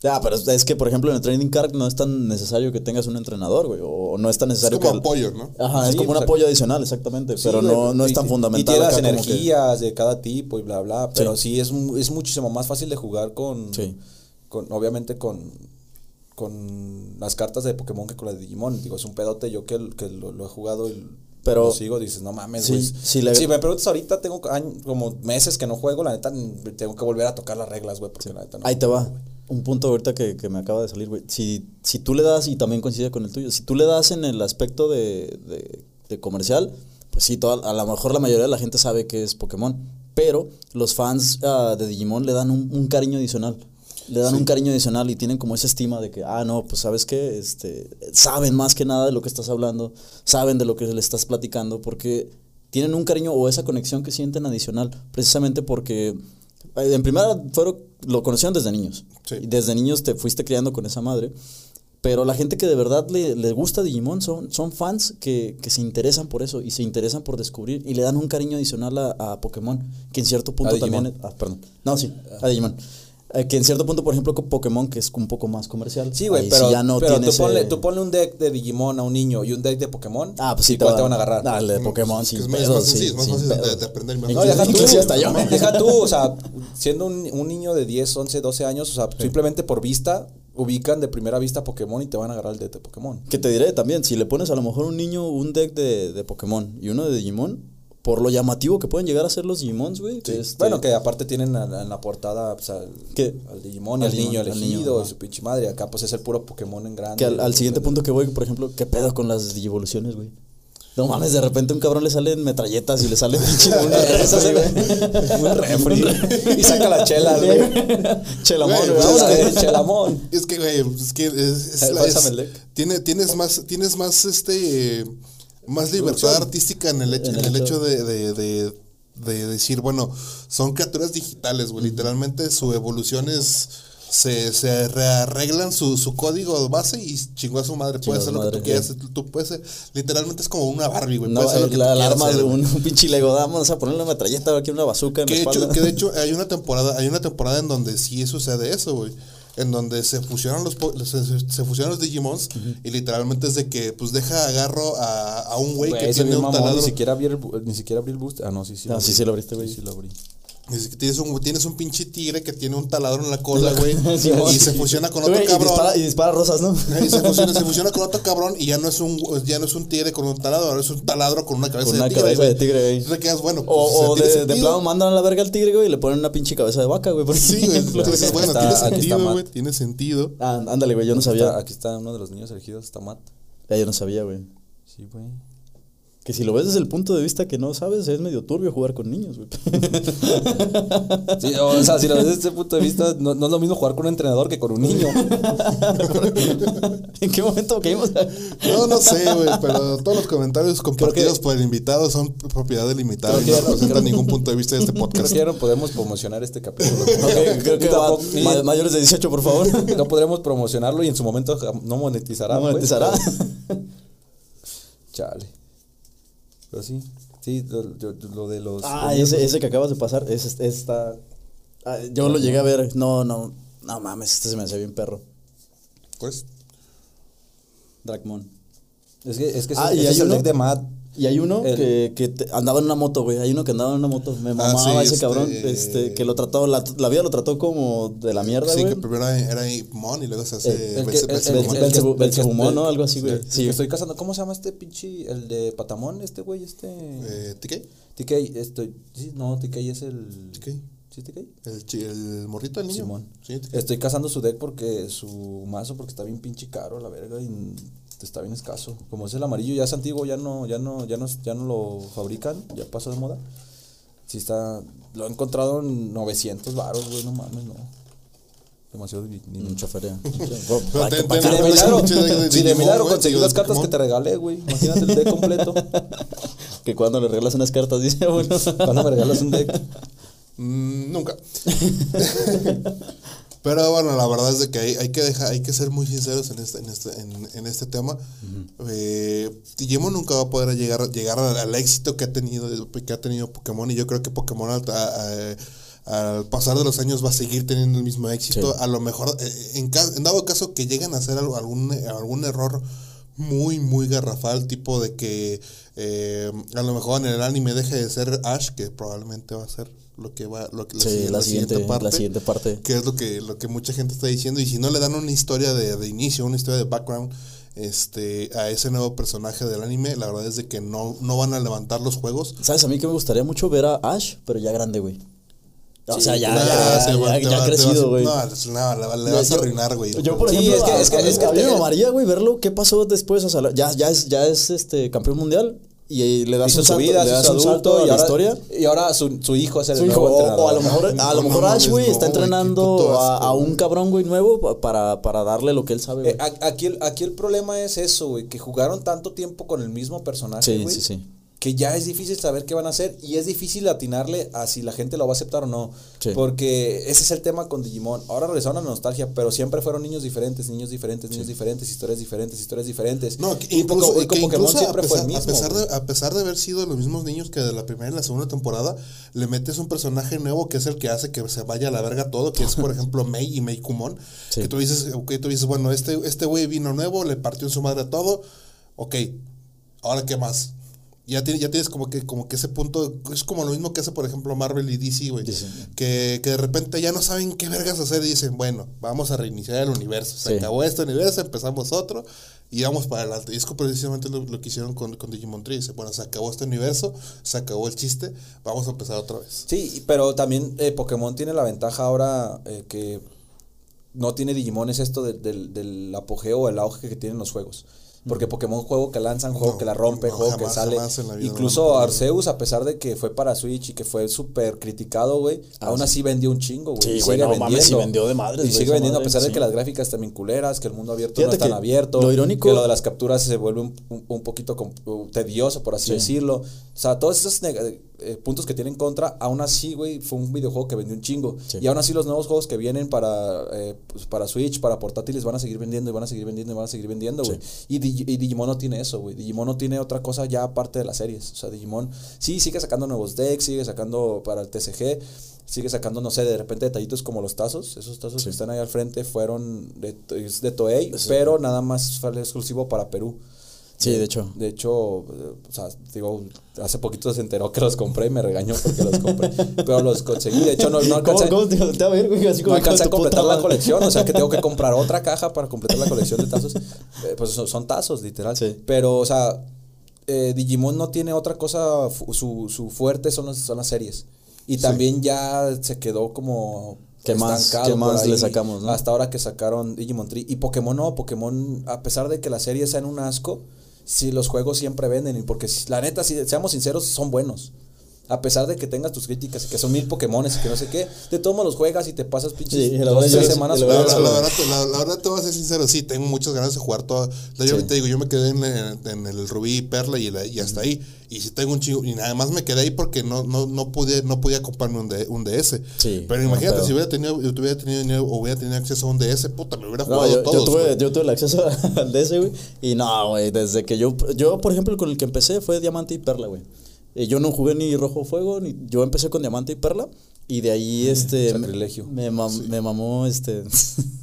Ya, pero es que, por ejemplo, en el Training Card no es tan necesario que tengas un entrenador, güey. O no es tan Es necesario como que. apoyo, ¿no? Ajá, es Sí, como un apoyo adicional, exactamente. Sí, pero no, no es tan y- fundamental. Y tiene las que- energías de cada tipo y bla, bla. Pero sí, es, mu- es muchísimo más fácil de jugar con. Sí. con obviamente con. Con las cartas de Pokémon que con las de Digimon. Digo, es un pedote. Yo que, que lo, lo he jugado y Pero- lo sigo, dices, no mames, Sí, güey. sí le- Si me preguntas ahorita, tengo años- como meses que no juego, la neta, tengo que volver a tocar las reglas, güey, porque la neta no. Ahí te va. Un punto ahorita que, que me acaba de salir, güey. Si, si tú le das, y también coincide con el tuyo, si tú le das en el aspecto de, de- de comercial, pues sí, toda- a lo mejor la mayoría de la gente sabe que es Pokémon. Pero los fans ah, de Digimon le dan un, un cariño adicional. le dan un cariño adicional y tienen como esa estima de que, ah, no, pues sabes qué, este, saben más que nada de lo que estás hablando, saben de lo que le estás platicando, porque tienen un cariño o esa conexión que sienten adicional, precisamente porque eh, en primera fueron, lo conocieron desde niños. Sí. Y desde niños te fuiste criando con esa madre. Pero la gente que de verdad le, le gusta Digimon son, son fans que, que se interesan por eso y se interesan por descubrir y le dan un cariño adicional a, a Pokémon, que en cierto punto también... Ah, perdón. No, sí, a Digimon. Eh, que en cierto punto, por ejemplo, con Pokémon, que es un poco más comercial. Sí, güey, pero, ya no pero tiene tú, ese- ponle, tú ponle un deck de Digimon a un niño y un deck de Pokémon. Ah, pues sí, ¿y cuál te van a agarrar? Ah, el de Pokémon, que es más- pedos, más sencillo, sí, es más sin fácil de- aprender más No, fácil. deja tú, hasta yo. deja tú, o sea, <laughs> siendo un, un niño de 10, 11, 12 años, o sea, simplemente por vista, ubican de primera vista Pokémon y te van a agarrar el deck de Pokémon. Que te diré también, si le pones a lo mejor un niño un deck de, de Pokémon y uno de Digimon, por lo llamativo que pueden llegar a ser los Digimons, güey. este, Bueno, que aparte tienen a- a- en la portada pues, al, ¿Qué? al Digimon Al al niño Digimon, al elegido niño, y su pinche madre. Acá pues es el puro Pokémon en grande. Que al, al siguiente punto que voy, por ejemplo, ¿qué pedo con las digivoluciones, güey? No mames, de repente a un cabrón le salen metralletas y le sale <laughs> pinche un refri, güey. Un refri. y saca la chela, güey. Chelamón, Güey, pues, Vamos a ver. Chelamón. Es que, güey, es que es, es Eh, la- pásame es- el deck. tiene, tienes más, tienes más este más libertad artística en el hecho, en el hecho de, de, de, de decir, bueno, son criaturas digitales, güey. Literalmente su evolución es se, se rearreglan su, su código base y chingó a su madre. Su hacer lo que tú quieras. Tú, tú puedes ser- literalmente es como una Barbie, güey. No, puedes lo que la, arma de un, un pinche Lego, vamos a ponerle una metralleta aquí, una bazooka en Que la hecho, que de <laughs> hecho hay una temporada, hay una temporada en donde sí sucede eso, güey. En donde se fusionan los se, se- fusionan los Digimons y literalmente es de que pues deja agarro a, a un güey que tiene un mamón, taladro. ni siquiera abrí el, ni siquiera abrí el boost. Ah, no, sí, sí. Ah, lo sí, abrí. sí lo abriste, güey. Sí, sí lo abrí. Tienes un, tienes un pinche tigre que tiene un taladro en la cola, güey. Sí, y sí. se fusiona con otro y cabrón. dispara, y dispara rosas, ¿no? Y se fusiona, se <laughs> fusiona con otro cabrón y ya no es un ya no es un tigre con un taladro, ahora es un taladro con una cabeza Con de tigre. cabeza de tigre, güey. Entonces quedas, bueno, pues, O, tiene de, de plano mandan a la verga al tigre, güey, y le ponen una pinche cabeza de vaca, güey. Sí, güey. dices, bueno, Está- tiene sentido, güey. Tiene sentido. Ah, ándale, güey, yo no Está- sabía. aquí está uno de los niños elegidos, está Matt. Ya, yo no sabía, güey. Sí, güey. Que si lo ves desde el punto de vista que no sabes, es medio turbio jugar con niños, güey. <laughs> Sí, o sea, si lo ves desde este punto de vista, no, no es lo mismo jugar con un entrenador que con un niño. <laughs> ¿En qué momento caímos? No, no sé, güey, pero todos los comentarios compartidos que- por el invitado son propiedad del invitado Creo y que no representan creo- ningún punto de vista de este <laughs> Creo podcast. que ya no podemos promocionar este capítulo. Creo que tampoco- ma- mayores de 18, por favor. no podremos promocionarlo y en su momento no monetizará. No pues, monetizará. pero- Chale. Pero sí, sí, lo, yo- lo de los... Ah, ese, ese que acabas de pasar, ese, ese está... ah, yo lo llegué a ver. No, no, no mames, este se me hace bien perro. Pues, Dragmon. Es que, es que Ah, ese- y ese hay es el deck de Matt. Y hay uno El- que, que te- andaba en una moto, güey. Hay uno que andaba en una moto. Me mamaba sí, ese este- cabrón. Este, que lo trató, la, la vida lo trató como de la mierda, sí, güey. que primero era Mon y luego se hace El que- Belze- el- el- Belzebumon. el- Belzebu- el que- Belzebumon, el- ¿no? Algo así, güey. el Sí. que estoy casando. ¿Cómo se llama este pinche? El de Patamón, este güey, este. Eh, ¿TK? TK, estoy. Sí, no, TK es el. TK. ¿Sí, TK? El, chi- el morrito del niño. Simón. Sí, TK. Estoy cazando su deck porque su mazo porque está bien pinche caro la verga y está bien escaso. Como es el amarillo ya es antiguo, ya no ya no ya no ya no lo fabrican, ya pasó de moda. Sí está lo he encontrado en 900 varos, güey, no mames, no. Demasiado di- dinero. Mucha feria. Si de milagro, si de milagro conseguí las cartas que te regalé, güey. Imagínate el deck completo. <laughs> que cuando le regalas unas cartas, dice, <laughs> bueno. Cuando me regalas un deck. Mm, nunca. <laughs> Pero bueno, la verdad es de que hay, hay que dejar, hay que ser muy sinceros en este, en este, en, en este tema. Eh, Digimon nunca va a poder llegar, llegar al, al éxito que ha tenido, que ha tenido Pokémon, y yo creo que Pokémon al, a- a- al pasar de los años va a seguir teniendo el mismo éxito. Sí. A lo mejor, eh, en, en dado caso que lleguen a hacer algún, algún error muy, muy garrafal, tipo de que eh, a lo mejor en el anime deje de ser Ash, que probablemente va a ser lo que va, lo que Sí, la siguiente, la siguiente parte. que es lo que, lo que mucha gente está diciendo. Y si no le dan una historia de, de inicio, una historia de background este, a ese nuevo personaje del anime, la verdad es de que no, no van a levantar los juegos. ¿Sabes? A mí que me gustaría mucho ver a Ash, pero ya grande, güey. O sea, ya, Nah, ya, se va- ya, te ya va- te crecido, güey. No, no, le, le vas a Yo- arruinar, güey. Yo, por Sí, ejemplo, es que- a- es que- a mí- es que a mí me mamaría, güey, verlo. ¿Qué pasó después? O sea, ya, ya es, ya es este campeón mundial y le das un su salto, vida, le das un adulto salto a y la ahora, historia. y ahora su, su hijo es el Su hijo, nuevo o, entrenador. o a lo mejor, a lo mejor Ash, güey, no, está entrenando a, un cabrón, güey, nuevo pa- para, para darle lo que él sabe, güey. Eh, aquí, el, aquí el problema es eso, güey, que jugaron tanto tiempo con el mismo personaje, Sí, güey, sí, sí. Que ya es difícil saber qué van a hacer y es difícil atinarle a si la gente lo va a aceptar o no. Sí. Porque ese es el tema con Digimon. Ahora regresaron a la nostalgia, pero siempre fueron niños diferentes, niños diferentes, niños diferentes, historias diferentes, historias diferentes. No, que y, incluso, y que Pokémon incluso siempre a, fue pesar, el a mismo. pesar güey. de, a pesar de haber sido los mismos niños que de la primera y la segunda temporada, le metes un personaje nuevo que es el que hace que se vaya a la verga todo, que es por <laughs> ejemplo Mei y Mei Kumon, Sí. que tú dices, okay, tú dices, bueno, este este güey vino nuevo, le partió en su madre a todo, ok, ahora qué más. Ya, tiene- ya tienes como que, como que ese punto, es como lo mismo que hace por ejemplo Marvel y DC, güey, que, que de repente ya no saben qué vergas hacer y dicen, bueno, vamos a reiniciar el universo, se Sí. acabó este universo, empezamos otro y vamos para adelante. Y es que precisamente lo, lo que hicieron con, con Digimon Tree. Dice, bueno, se acabó este universo, se acabó el chiste, vamos a empezar otra vez. Sí, pero también eh, Pokémon tiene la ventaja ahora eh, que no tiene Digimon, es esto del- del, del apogeo o el auge que tienen los juegos. Porque Pokémon juego que lanzan, juego No, que la rompe, no, juego jamás, que sale. jamás en la vida lo Incluso. Arceus, a pesar de que fue para Switch y que fue súper criticado, güey, aún así vendió un chingo, güey. Sí, y sigue no mames, vendió de madres, Y sigue vendiendo a pesar de que las gráficas están bien culeras, que el mundo abierto Fíjate no es tan abierto. lo irónico- Que lo de las capturas se vuelve un, un- un poquito tedioso, por así Sí. decirlo. O sea, todos esos neg- eh, puntos que tienen en contra, aún así, güey, fue un videojuego que vendió un chingo. Sí. Y aún así los nuevos juegos que vienen para, eh, pues, para Switch, para portátiles, van a seguir vendiendo y van a seguir vendiendo y van a seguir vendiendo, güey. Y, Digi- y Digimon no tiene eso, güey. Digimon no tiene otra cosa ya aparte de las series. O sea, Digimon sí sigue sacando nuevos decks, sigue sacando para el TCG, sigue sacando, no sé, de repente detallitos como los tazos. Esos tazos que están ahí al frente fueron de, de Toei, pero nada más fue exclusivo para Perú. Sí, de hecho. De hecho, o sea, digo, hace poquito se enteró que los compré y me regañó porque los compré. pero los conseguí. De hecho, no, no ¿Cómo, alcancé, cómo te volteé a ver, güey? Así no alcancé a completar la colección. O sea, que tengo que <laughs> comprar otra caja para completar la colección de tazos. Eh, pues son, son tazos, literal. Sí. Pero, o sea, eh, Digimon no tiene otra cosa. Su, su fuerte son, las- son las series. Y también ya se quedó como. ¿Qué más- qué le sacamos, no? Hasta ahora que sacaron Digimon Tree. Y Pokémon no, Pokémon, a pesar de que las series sean un asco, sí, los juegos siempre venden. Y porque si- la neta, si seamos sinceros, son buenos. A pesar de que tengas tus críticas y que son mil Pokémones y que no sé qué, de todos modos los juegas y te pasas pinches Sí, la dos, verdad, tres yo- semanas la La, jugando. la- la verdad, te- la- la verdad te voy a ser sincero, sí, tengo muchas ganas de jugar todo. Yo te digo, yo me quedé en, en- en el Rubí y Perla y, la- y hasta ahí. Y sí tengo un chingo. Y nada más me quedé ahí porque no, no, no pude, no podía comprarme un, D- un DS. Sí, Pero no, imagínate, pero- si hubiera tenido, yo hubiera tenido dinero o hubiera tenido acceso a un DS, puta, me hubiera No, jugado yo, yo todos. tuve, güey. yo tuve el acceso <laughs> al DS, güey. Y no, güey, desde que yo, yo, por ejemplo, con el que empecé fue Diamante y Perla, güey. Eh, yo no jugué ni Rojo Fuego, ni yo empecé con Diamante y Perla. Y de ahí, este. sacrilegio. Me, mam- me mamó, este. <laughs>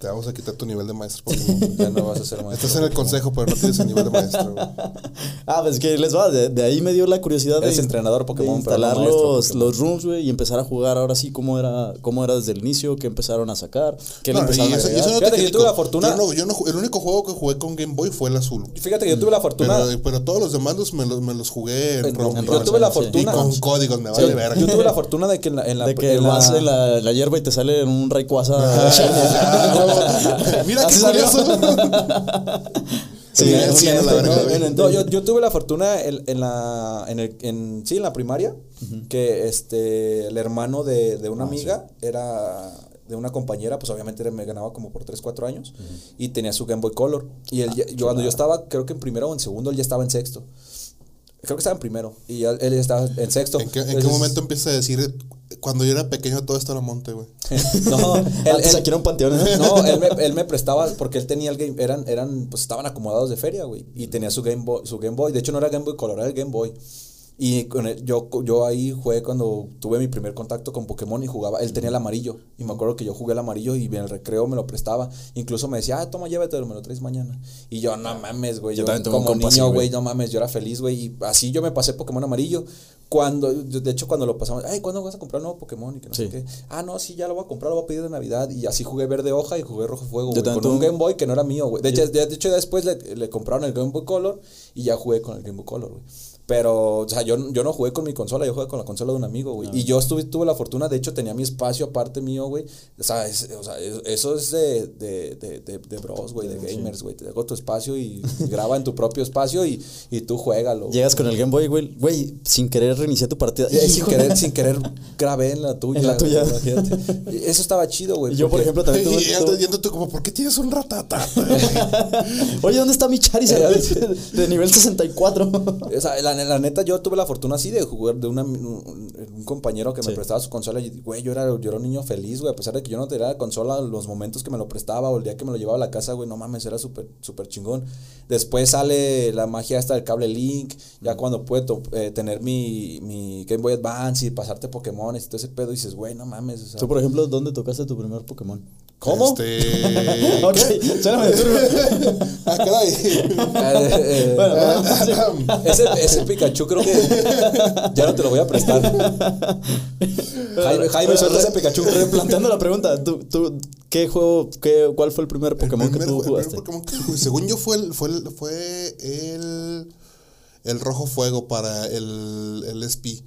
Te vamos a quitar tu nivel de maestro. Pokémon. Ya no vas a ser maestro. Estás en el consejo, pero no tienes el nivel de maestro. güey. <laughs> ah, pues que les va. De, de ahí me dio la curiosidad Eres de, entrenador Pokémon, de pero no instalar maestro los, Pokémon. los rooms, güey, y empezar a jugar ahora sí cómo era, cómo era desde el inicio, qué empezaron a sacar, qué le No, y empezaron a eso- y agregar. eso no te Fíjate que yo tuve la fortuna- Yo no, yo el único juego que jugué con Game Boy fue el azul. Fíjate que yo tuve la fortuna. Pero, pero todos los demás los- me los, me los jugué en, En- y con- tuve la Y fortuna- con códigos, me Sí, vale verga. yo tuve la fortuna de que en la. En la de que en la- vas en la, la hierba y te sale un Rayquaza. <laughs> Ah, <laughs> Mira qué curioso. Sí, yo, yo tuve la fortuna en, en la en el en sí en la primaria que este el hermano de, de Ah, una amiga era de una compañera, pues obviamente me ganaba como por 3, 4 años y tenía su Game Boy Color. Y él ya- yo cuando yo estaba creo que en primero o en segundo él ya estaba en sexto. Creo que estaba en primero y él, él estaba en sexto. ¿En qué, en qué momento empieza a decir, cuando yo era pequeño todo esto era monte, güey? <laughs> no, <laughs> él, él- aquí era un panteón. ¿eh? no, él me, él me prestaba porque él tenía el game, eran, eran, pues estaban acomodados de feria, güey, y tenía su Game Boy, su Game Boy, de hecho no era Game Boy Color, era el Game Boy. Y con él- yo, yo ahí jugué cuando tuve mi primer contacto con Pokémon y jugaba, él tenía el amarillo, y me acuerdo que yo jugué el amarillo y en el recreo me lo prestaba, incluso me decía, ah, toma, llévatelo, me lo traes mañana. Y yo, no mames, güey, Yo yo, también un como así, niño, güey. no mames, yo era feliz, güey, y así yo me pasé Pokémon amarillo. Cuando, yo- de hecho, cuando lo pasamos, ay, ¿cuándo vas a comprar un nuevo Pokémon? Y que no sé qué. Ah, no, sí, ya lo voy a comprar, lo voy a pedir de Navidad. Y así jugué verde hoja y jugué rojo fuego, güey, con un Game Boy que no era mío, güey. De hecho, de, de hecho, después le, le compraron el Game Boy Color y ya jugué con el Game Boy Color, güey. Pero, o sea, yo, yo no jugué con mi consola, yo jugué con la consola de un amigo, güey. Y yo estuve, tuve la fortuna, de hecho, tenía mi espacio aparte mío, güey. O sea, es- o sea, es- eso es de, de, de, de, de bros, güey, de gamers, güey. Te dejo tu espacio y graba en tu propio espacio y, y tú juégalo. güey. Llegas con el Game Boy, güey, güey, sin querer reiniciar tu partida. Y sin querer, sin querer grabé en la tuya. En la tuya. güey, imagínate. Y Eso estaba chido, güey. Yo, por ejemplo, también tuve. Y ando yendo tú como, ¿por qué tienes un ratata? <laughs> Oye, ¿dónde está mi Charizard de, <laughs> de nivel 64? O sea, la, la neta, yo tuve la fortuna así de jugar de una, un, un compañero que me Sí. prestaba su consola. Y, güey, yo era, yo era un niño feliz, güey. A pesar de que yo no tenía la consola, los momentos que me lo prestaba o el día que me lo llevaba a la casa, güey, no mames, era súper, súper chingón. Después sale la magia esta del cable Link. Ya cuando pude eh, tener mi, mi Game Boy Advance y pasarte Pokémon y todo ese pedo, dices, güey, no mames. O sea, Tú, por ejemplo, ¿dónde tocaste tu primer Pokémon? ¿Cómo? Este... <laughs> ok, suena medio turbio. ah, caray. Eh, eh, Bueno, bueno, sí. ese, ese Pikachu creo que ya no te lo voy a prestar. Jaime, Jaime, suelta ese Pikachu. Replanteando la pregunta, ¿tú, tú, ¿qué juego, qué, cuál fue el primer El Pokémon primer- que tú el primer jugaste? Pokémon que jugué, según yo fue el, fue el, fue el, el rojo fuego para el, el SP.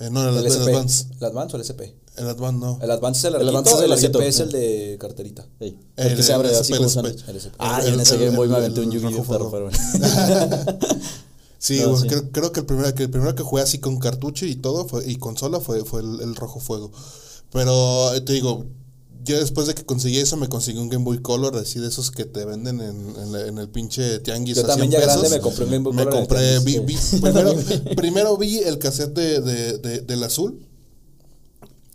Eh, no, el, El el. Advance. ¿El Advance o el SP? El Advance no. El Advance es el El Advance es el el SP es el de carterita. El, El- que se abre el así SP, como el. SP. Ah, en ese Game Boy me aventé un Yu-Gi-Oh! Pero, pero- <laughs> Sí, No, sí. Creo, creo que el primero que el primero que jugué así con cartucho y todo fue y consola fue fue el, el rojo fuego. Pero eh, te digo, yo después de que conseguí eso me conseguí un Game Boy Color así de esos que te venden en, en, la- en el pinche tianguis Yo a también 100 ya grande me compré un Game Boy Me Color compré vi- tianguis, vi- <laughs> primero, primero vi el cassette de, de, de- del azul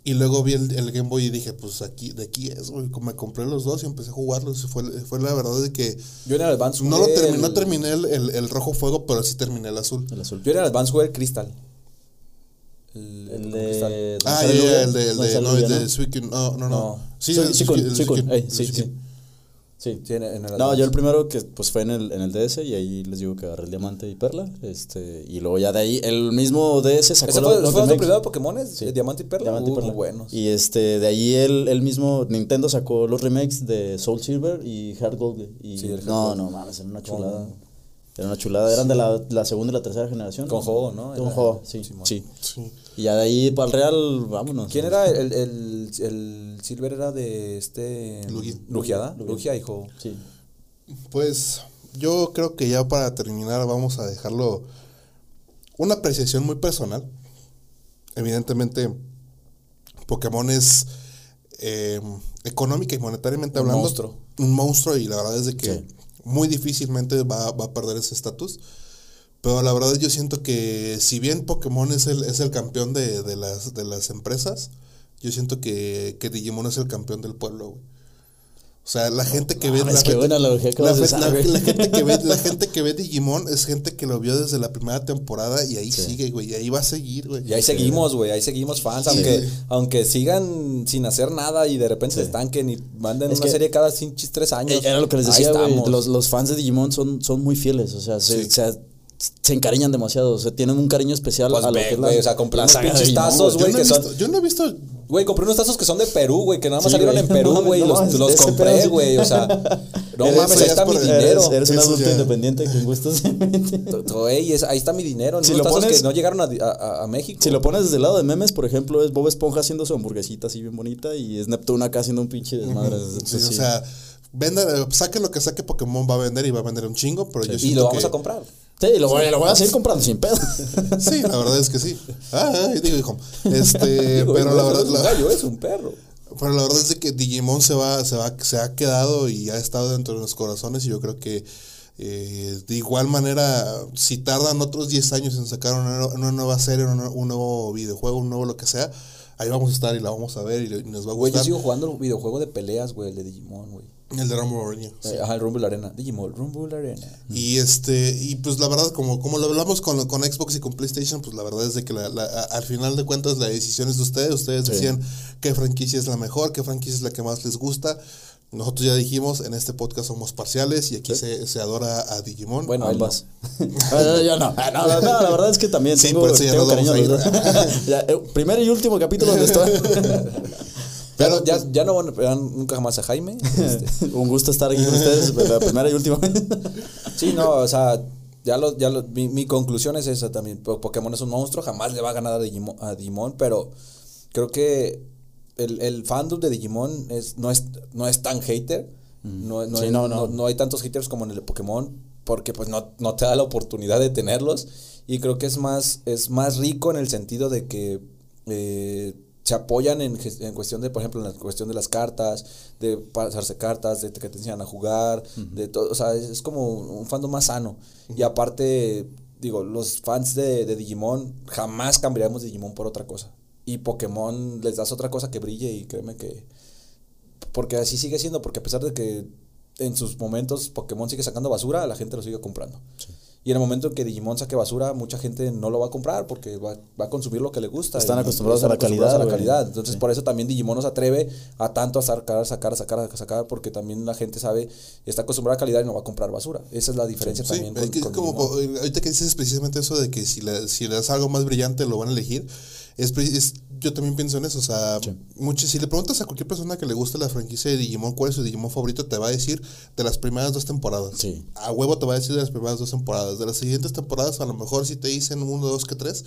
y luego vi el, el Game Boy y dije, pues aquí de aquí es, güey. Me compré los dos y empecé a jugarlos. Fue, fue la verdad de que Yo en el Advance no lo terminé, el- no terminé el, el- el rojo fuego, pero sí terminé el azul. el azul. Yo en el Advance jugué el Crystal. El, de. Ah, ¿dónde ya, eh, sale ya, el de, el ¿Dónde de, no, el de Suicune, no, no, no. Sí, Sí, el sí, Suicune, sí, Suicune, sí, sí. Suicune. Sí. Sí, en, en el No, yo el primero que pues fue en el, en el DS y ahí les digo que agarré el diamante y perla. Este, y luego ya de ahí, el mismo DS sacó ¿Ese los- fue, los fue primero Pokémon? Sí. Diamante y Perla. Diamante y Uh, Perla. muy buenos. Y este, de ahí el, el mismo Nintendo sacó los remakes de Soul Silver y Heart Gold. Y Sí, el Heart no, Gold. no mames, era una chulada. Era una chulada, eran de la, la segunda y la tercera generación. Con juego, ¿no? Con juego, sí, sí. Sí. Y ya de ahí para el Real, vámonos. ¿Quién era el, el, el Silver? Era de este. Lugia. Lugiada. Lugia. Hijo. Sí. Pues yo creo que ya para terminar vamos a dejarlo una apreciación muy personal. Evidentemente, Pokémon es eh, económica y monetariamente Un hablando monstruo. un monstruo y la verdad es de que Sí. Muy difícilmente va, va a perder ese estatus. Pero la verdad yo siento que si bien Pokémon es el, es el campeón de, de las, de las empresas, yo siento que, que Digimon es el campeón del pueblo, güey. O sea, la gente que ve... la gente- que ve, la gente que ve Digimon es gente que lo vio desde la primera temporada y ahí sigue, güey. Y ahí va a seguir, güey. Y ahí seguimos, güey, ahí seguimos fans, Sí, aunque, aunque sigan sin hacer nada y de repente se estanquen y manden Es una serie cada tres años. Eh, Era lo que les Ahí decía, güey. estamos. Los, los fans de Digimon son, son muy fieles. O sea, se, Sí. se, se encariñan demasiado. O sea, tienen un cariño especial Pues a lo ve, que es la, güey, o sea, compré la unos saga de pinches Digimon, tazos, yo, güey, no que son- visto, yo no he visto... Güey, compré unos tazos que son de Perú, güey, que nada más Sí, salieron en <laughs> Perú, güey, los, no, los ese compré, sí. güey, o sea, <laughs> no Eres- mames, ahí está mi dinero. Eres, eres un adulto ya. independiente <laughs> con gustos. Güey, ahí está mi dinero, Si unos lo tazos pones- que no llegaron a, a- a México. si lo pones desde el lado de memes, por ejemplo, es Bob Esponja haciendo su hamburguesita así bien bonita y es Neptuno acá haciendo un pinche desmadre. Sí, Entonces, o sí. sea, venda, saque lo que saque Pokémon va a vender y va a vender un chingo, pero yo y lo vamos que- a comprar. Sí, lo voy, lo voy a seguir comprando sin pedo. Sí, la verdad es que sí. Ah, ay, digo, hijo. Este, <laughs> Digo, pero la verdad, es un la- gallo, es un perro. pero la verdad es que Digimon se va, se va, se ha quedado y ha estado dentro de los corazones y yo creo que eh, de igual manera, si tardan otros 10 años en sacar una, una nueva serie, un, nue- un nuevo videojuego, un nuevo lo que sea, ahí vamos a estar y la vamos a ver y, y nos va a Güey, yo gustar. sigo jugando el videojuego de peleas, güey, el de Digimon, güey. El de Rumble Arena, sí. Eh, Ajá, el Rumble Arena. Digimon, Rumble Arena. Y este, y pues la verdad, como, como lo hablamos con, con Xbox y con PlayStation, pues la verdad es de que la- al final de cuentas la decisión es de ustedes. Ustedes decían qué franquicia es la mejor, qué franquicia es la que más les gusta. Nosotros ya dijimos, en este podcast somos parciales y aquí se, se adora a Digimon. Bueno, no. Ambas. <laughs> Ah, yo no. Ah, no, no, no, la verdad es que también Sí, tengo, por eso ya tengo cariño. <laughs> Ya, eh, primer y último capítulo donde estoy. <laughs> Pero ya, ya no van a pegar nunca jamás a Jaime. este. <laughs> Un gusto estar aquí con ustedes, la primera y última vez. Sí, no, o sea, ya lo, ya lo, mi, mi conclusión es esa también. Po- Pokémon es un monstruo, jamás le va a ganar a Digimon, a Digimon pero creo que el, el fandom de Digimon es, no, es, no es tan hater. No, no, Sí, no, no- no. no hay tantos haters como en el de Pokémon, porque pues no, no te da la oportunidad de tenerlos. Y creo que es más, es más rico en el sentido de que eh, se apoyan en, en cuestión de, por ejemplo, en la cuestión de las cartas, de pasarse cartas, de que te enseñan a jugar, de todo, o sea, es, es como un fandom más sano. Y aparte, digo, los fans de, de Digimon jamás cambiaríamos Digimon por otra cosa. Y Pokémon les das otra cosa que brille y créeme que... Porque así sigue siendo, porque a pesar de que en sus momentos Pokémon sigue sacando basura, la gente lo sigue comprando. Y en el momento en que Digimon saque basura, mucha gente no lo va a comprar porque va, va a consumir lo que le gusta. Están acostumbrados están a la calidad, a la güey. calidad. Entonces, Sí. por eso también Digimon no se atreve a tanto a sacar, sacar, sacar, sacar, porque también la gente sabe, está acostumbrada a calidad y no va a comprar basura. Esa es la diferencia Sí, también es con, que es con como, ahorita que dices precisamente eso de que si le, si le das algo más brillante lo van a elegir, es, es- yo también pienso en eso, o sea, mucho, si le preguntas a cualquier persona que le guste la franquicia de Digimon cuál es su Digimon favorito, te va a decir de las primeras dos temporadas. Sí. A huevo te va a decir de las primeras dos temporadas. De las siguientes temporadas a lo mejor si te dicen uno, dos, que tres.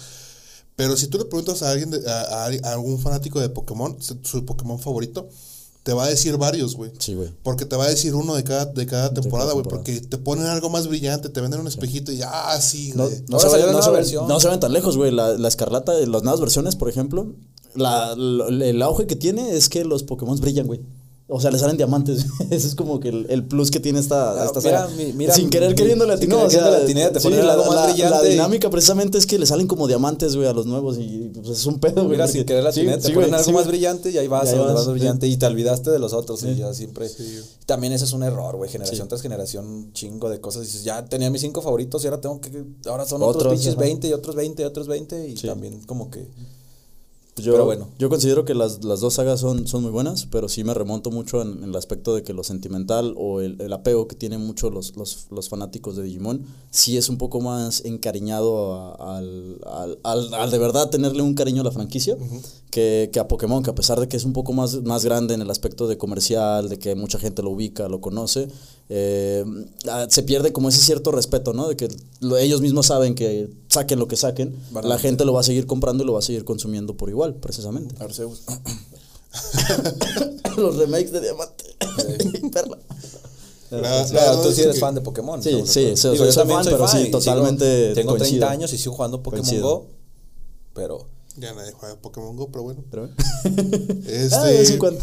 Pero si tú le preguntas a alguien, de- a, a- a algún fanático de Pokémon, su Pokémon favorito, te va a decir varios, güey. Sí, güey. Porque te va a decir uno de cada, de cada temporada, güey. Porque te ponen algo más brillante, te venden un espejito y ah, sí, No, güey. no se, vayan- no, no vayan tan lejos, güey. La, la escarlata, las nuevas versiones, por ejemplo, la, lo- el auge que tiene es que los Pokémon brillan, güey. O sea, le salen diamantes. <laughs> Ese es como que el, el plus que tiene esta, Ah, esta mira, saga. mi- mira, Sin querer mi- queriendo sin latino. querer o sea, latiné, te ponen la, algo más la- brillante la y- dinámica precisamente es que le salen como diamantes, güey, a los nuevos. Y pues es un pedo, güey. Mira, sin querer la sí, te sí, ponen güey, algo sí, más brillante y ahí vas, Y ahí vas, vas brillante sí. y te olvidaste de los otros y Sí. ya siempre. También ese es un error, güey, generación tras generación, chingo de cosas. Dices, ya tenía mis cinco favoritos y ahora tengo que, ahora son otros, Otros, pinches ajá. 20 y otros 20 y otros 20 y Sí. también como que... Pues Yo, Pero bueno. yo considero que las, las dos sagas son, son muy buenas, pero sí me remonto mucho en, en el aspecto de que lo sentimental o el, el apego que tienen mucho los, los, los fanáticos de Digimon, sí es un poco más encariñado a- al, al, al- al de verdad tenerle un cariño a la franquicia que, que a Pokémon, que a pesar de que es un poco más, más grande en el aspecto de comercial, de que mucha gente lo ubica, lo conoce, eh, se pierde como ese cierto respeto, ¿no? De que lo- ellos mismos saben que saquen lo que saquen, la gente lo va a seguir comprando y lo va a seguir consumiendo por igual, precisamente. Arceus. <coughs> Los remakes de Diamante. y <laughs> Perla. Claro, tú sí eres que- fan de Pokémon. Sí, sí, sí, Digo, soy también fan, soy pero sí, y sigo- totalmente tengo 30 coincido. años y sigo jugando Pokémon Coincido. Go, pero... Ya nadie juega Pokémon Go, pero bueno. Pero, <laughs> Este, Ah, de vez en cuando.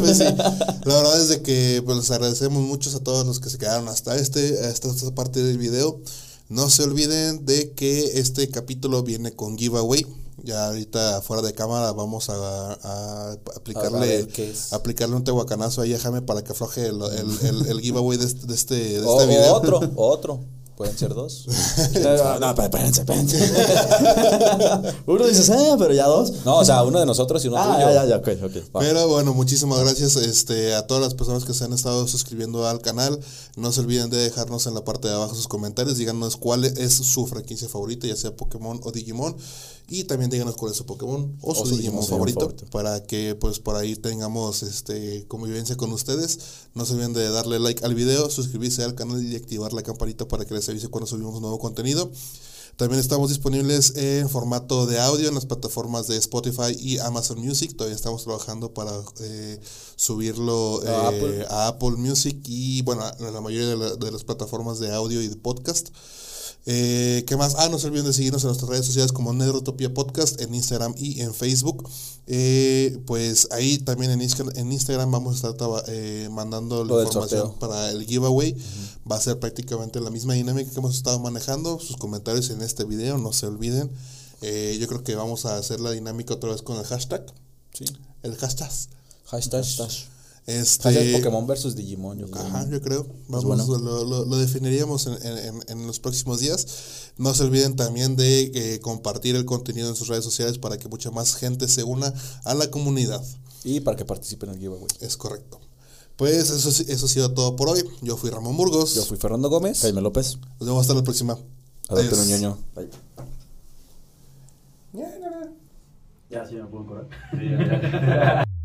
pues sí, <laughs> la verdad es de que pues, les agradecemos mucho a todos los que se quedaron hasta este, hasta esta parte del video. No se olviden de que este capítulo viene con giveaway. Ya ahorita fuera de cámara vamos a, aplicarle, aplicarle un tehuacanazo ahí a Jaime para que afloje el, el, el- el giveaway de este, de este, de este O, o video. otro, o <laughs> otro. Pueden ser dos. <laughs> no, no, pero espérense, espérense. <laughs> Uno dice, ah, pero ya dos. No, o sea, uno de nosotros y uno Ah, tuyo. ya, ya, ya, ok, ok. va. Pero bueno, muchísimas gracias este, a todas las personas que se han estado suscribiendo al canal. No se olviden de dejarnos en la parte de abajo sus comentarios. Díganos cuál es su franquicia favorita, ya sea Pokémon o Digimon. Y también díganos cuál es su Pokémon o, su, su Digimon, Digimon favorito, favorito. Para que pues por ahí tengamos este convivencia con ustedes. No se olviden de darle like al video, suscribirse al canal y activar la campanita para que les avise cuando subimos nuevo contenido. También estamos disponibles en formato de audio en las plataformas de Spotify y Amazon Music. Todavía estamos trabajando para eh, subirlo A eh, Apple. a Apple Music y bueno, a la mayoría de, la- de las plataformas de audio y de podcast. Eh, ¿Qué más? Ah, no se olviden de seguirnos en nuestras redes sociales como Neurotopia Podcast en Instagram y en Facebook. Eh, pues ahí también en, en Instagram vamos a estar eh, mandando la información para el giveaway. Va a ser prácticamente la misma dinámica que hemos estado manejando. Sus comentarios en este video, no se olviden. Eh, yo creo que vamos a hacer la dinámica otra vez con el hashtag. Sí. El hashtag. Hashtag. Este, Hashtag Pokémon versus Digimon, yo creo. Ajá, yo creo. Vamos, bueno. lo, lo- lo definiríamos en, en- en los próximos días. No se olviden también de eh, compartir el contenido en sus redes sociales para que mucha más gente se una a la comunidad. Y para que participen en el giveaway. Es correcto. Pues eso, eso ha sido todo por hoy. Yo fui Ramón Burgos. Yo fui Fernando Gómez. Jaime López. Nos vemos hasta la próxima. Un Adiós. ñoño. Bye. Ya, sí me puedo curar. <laughs>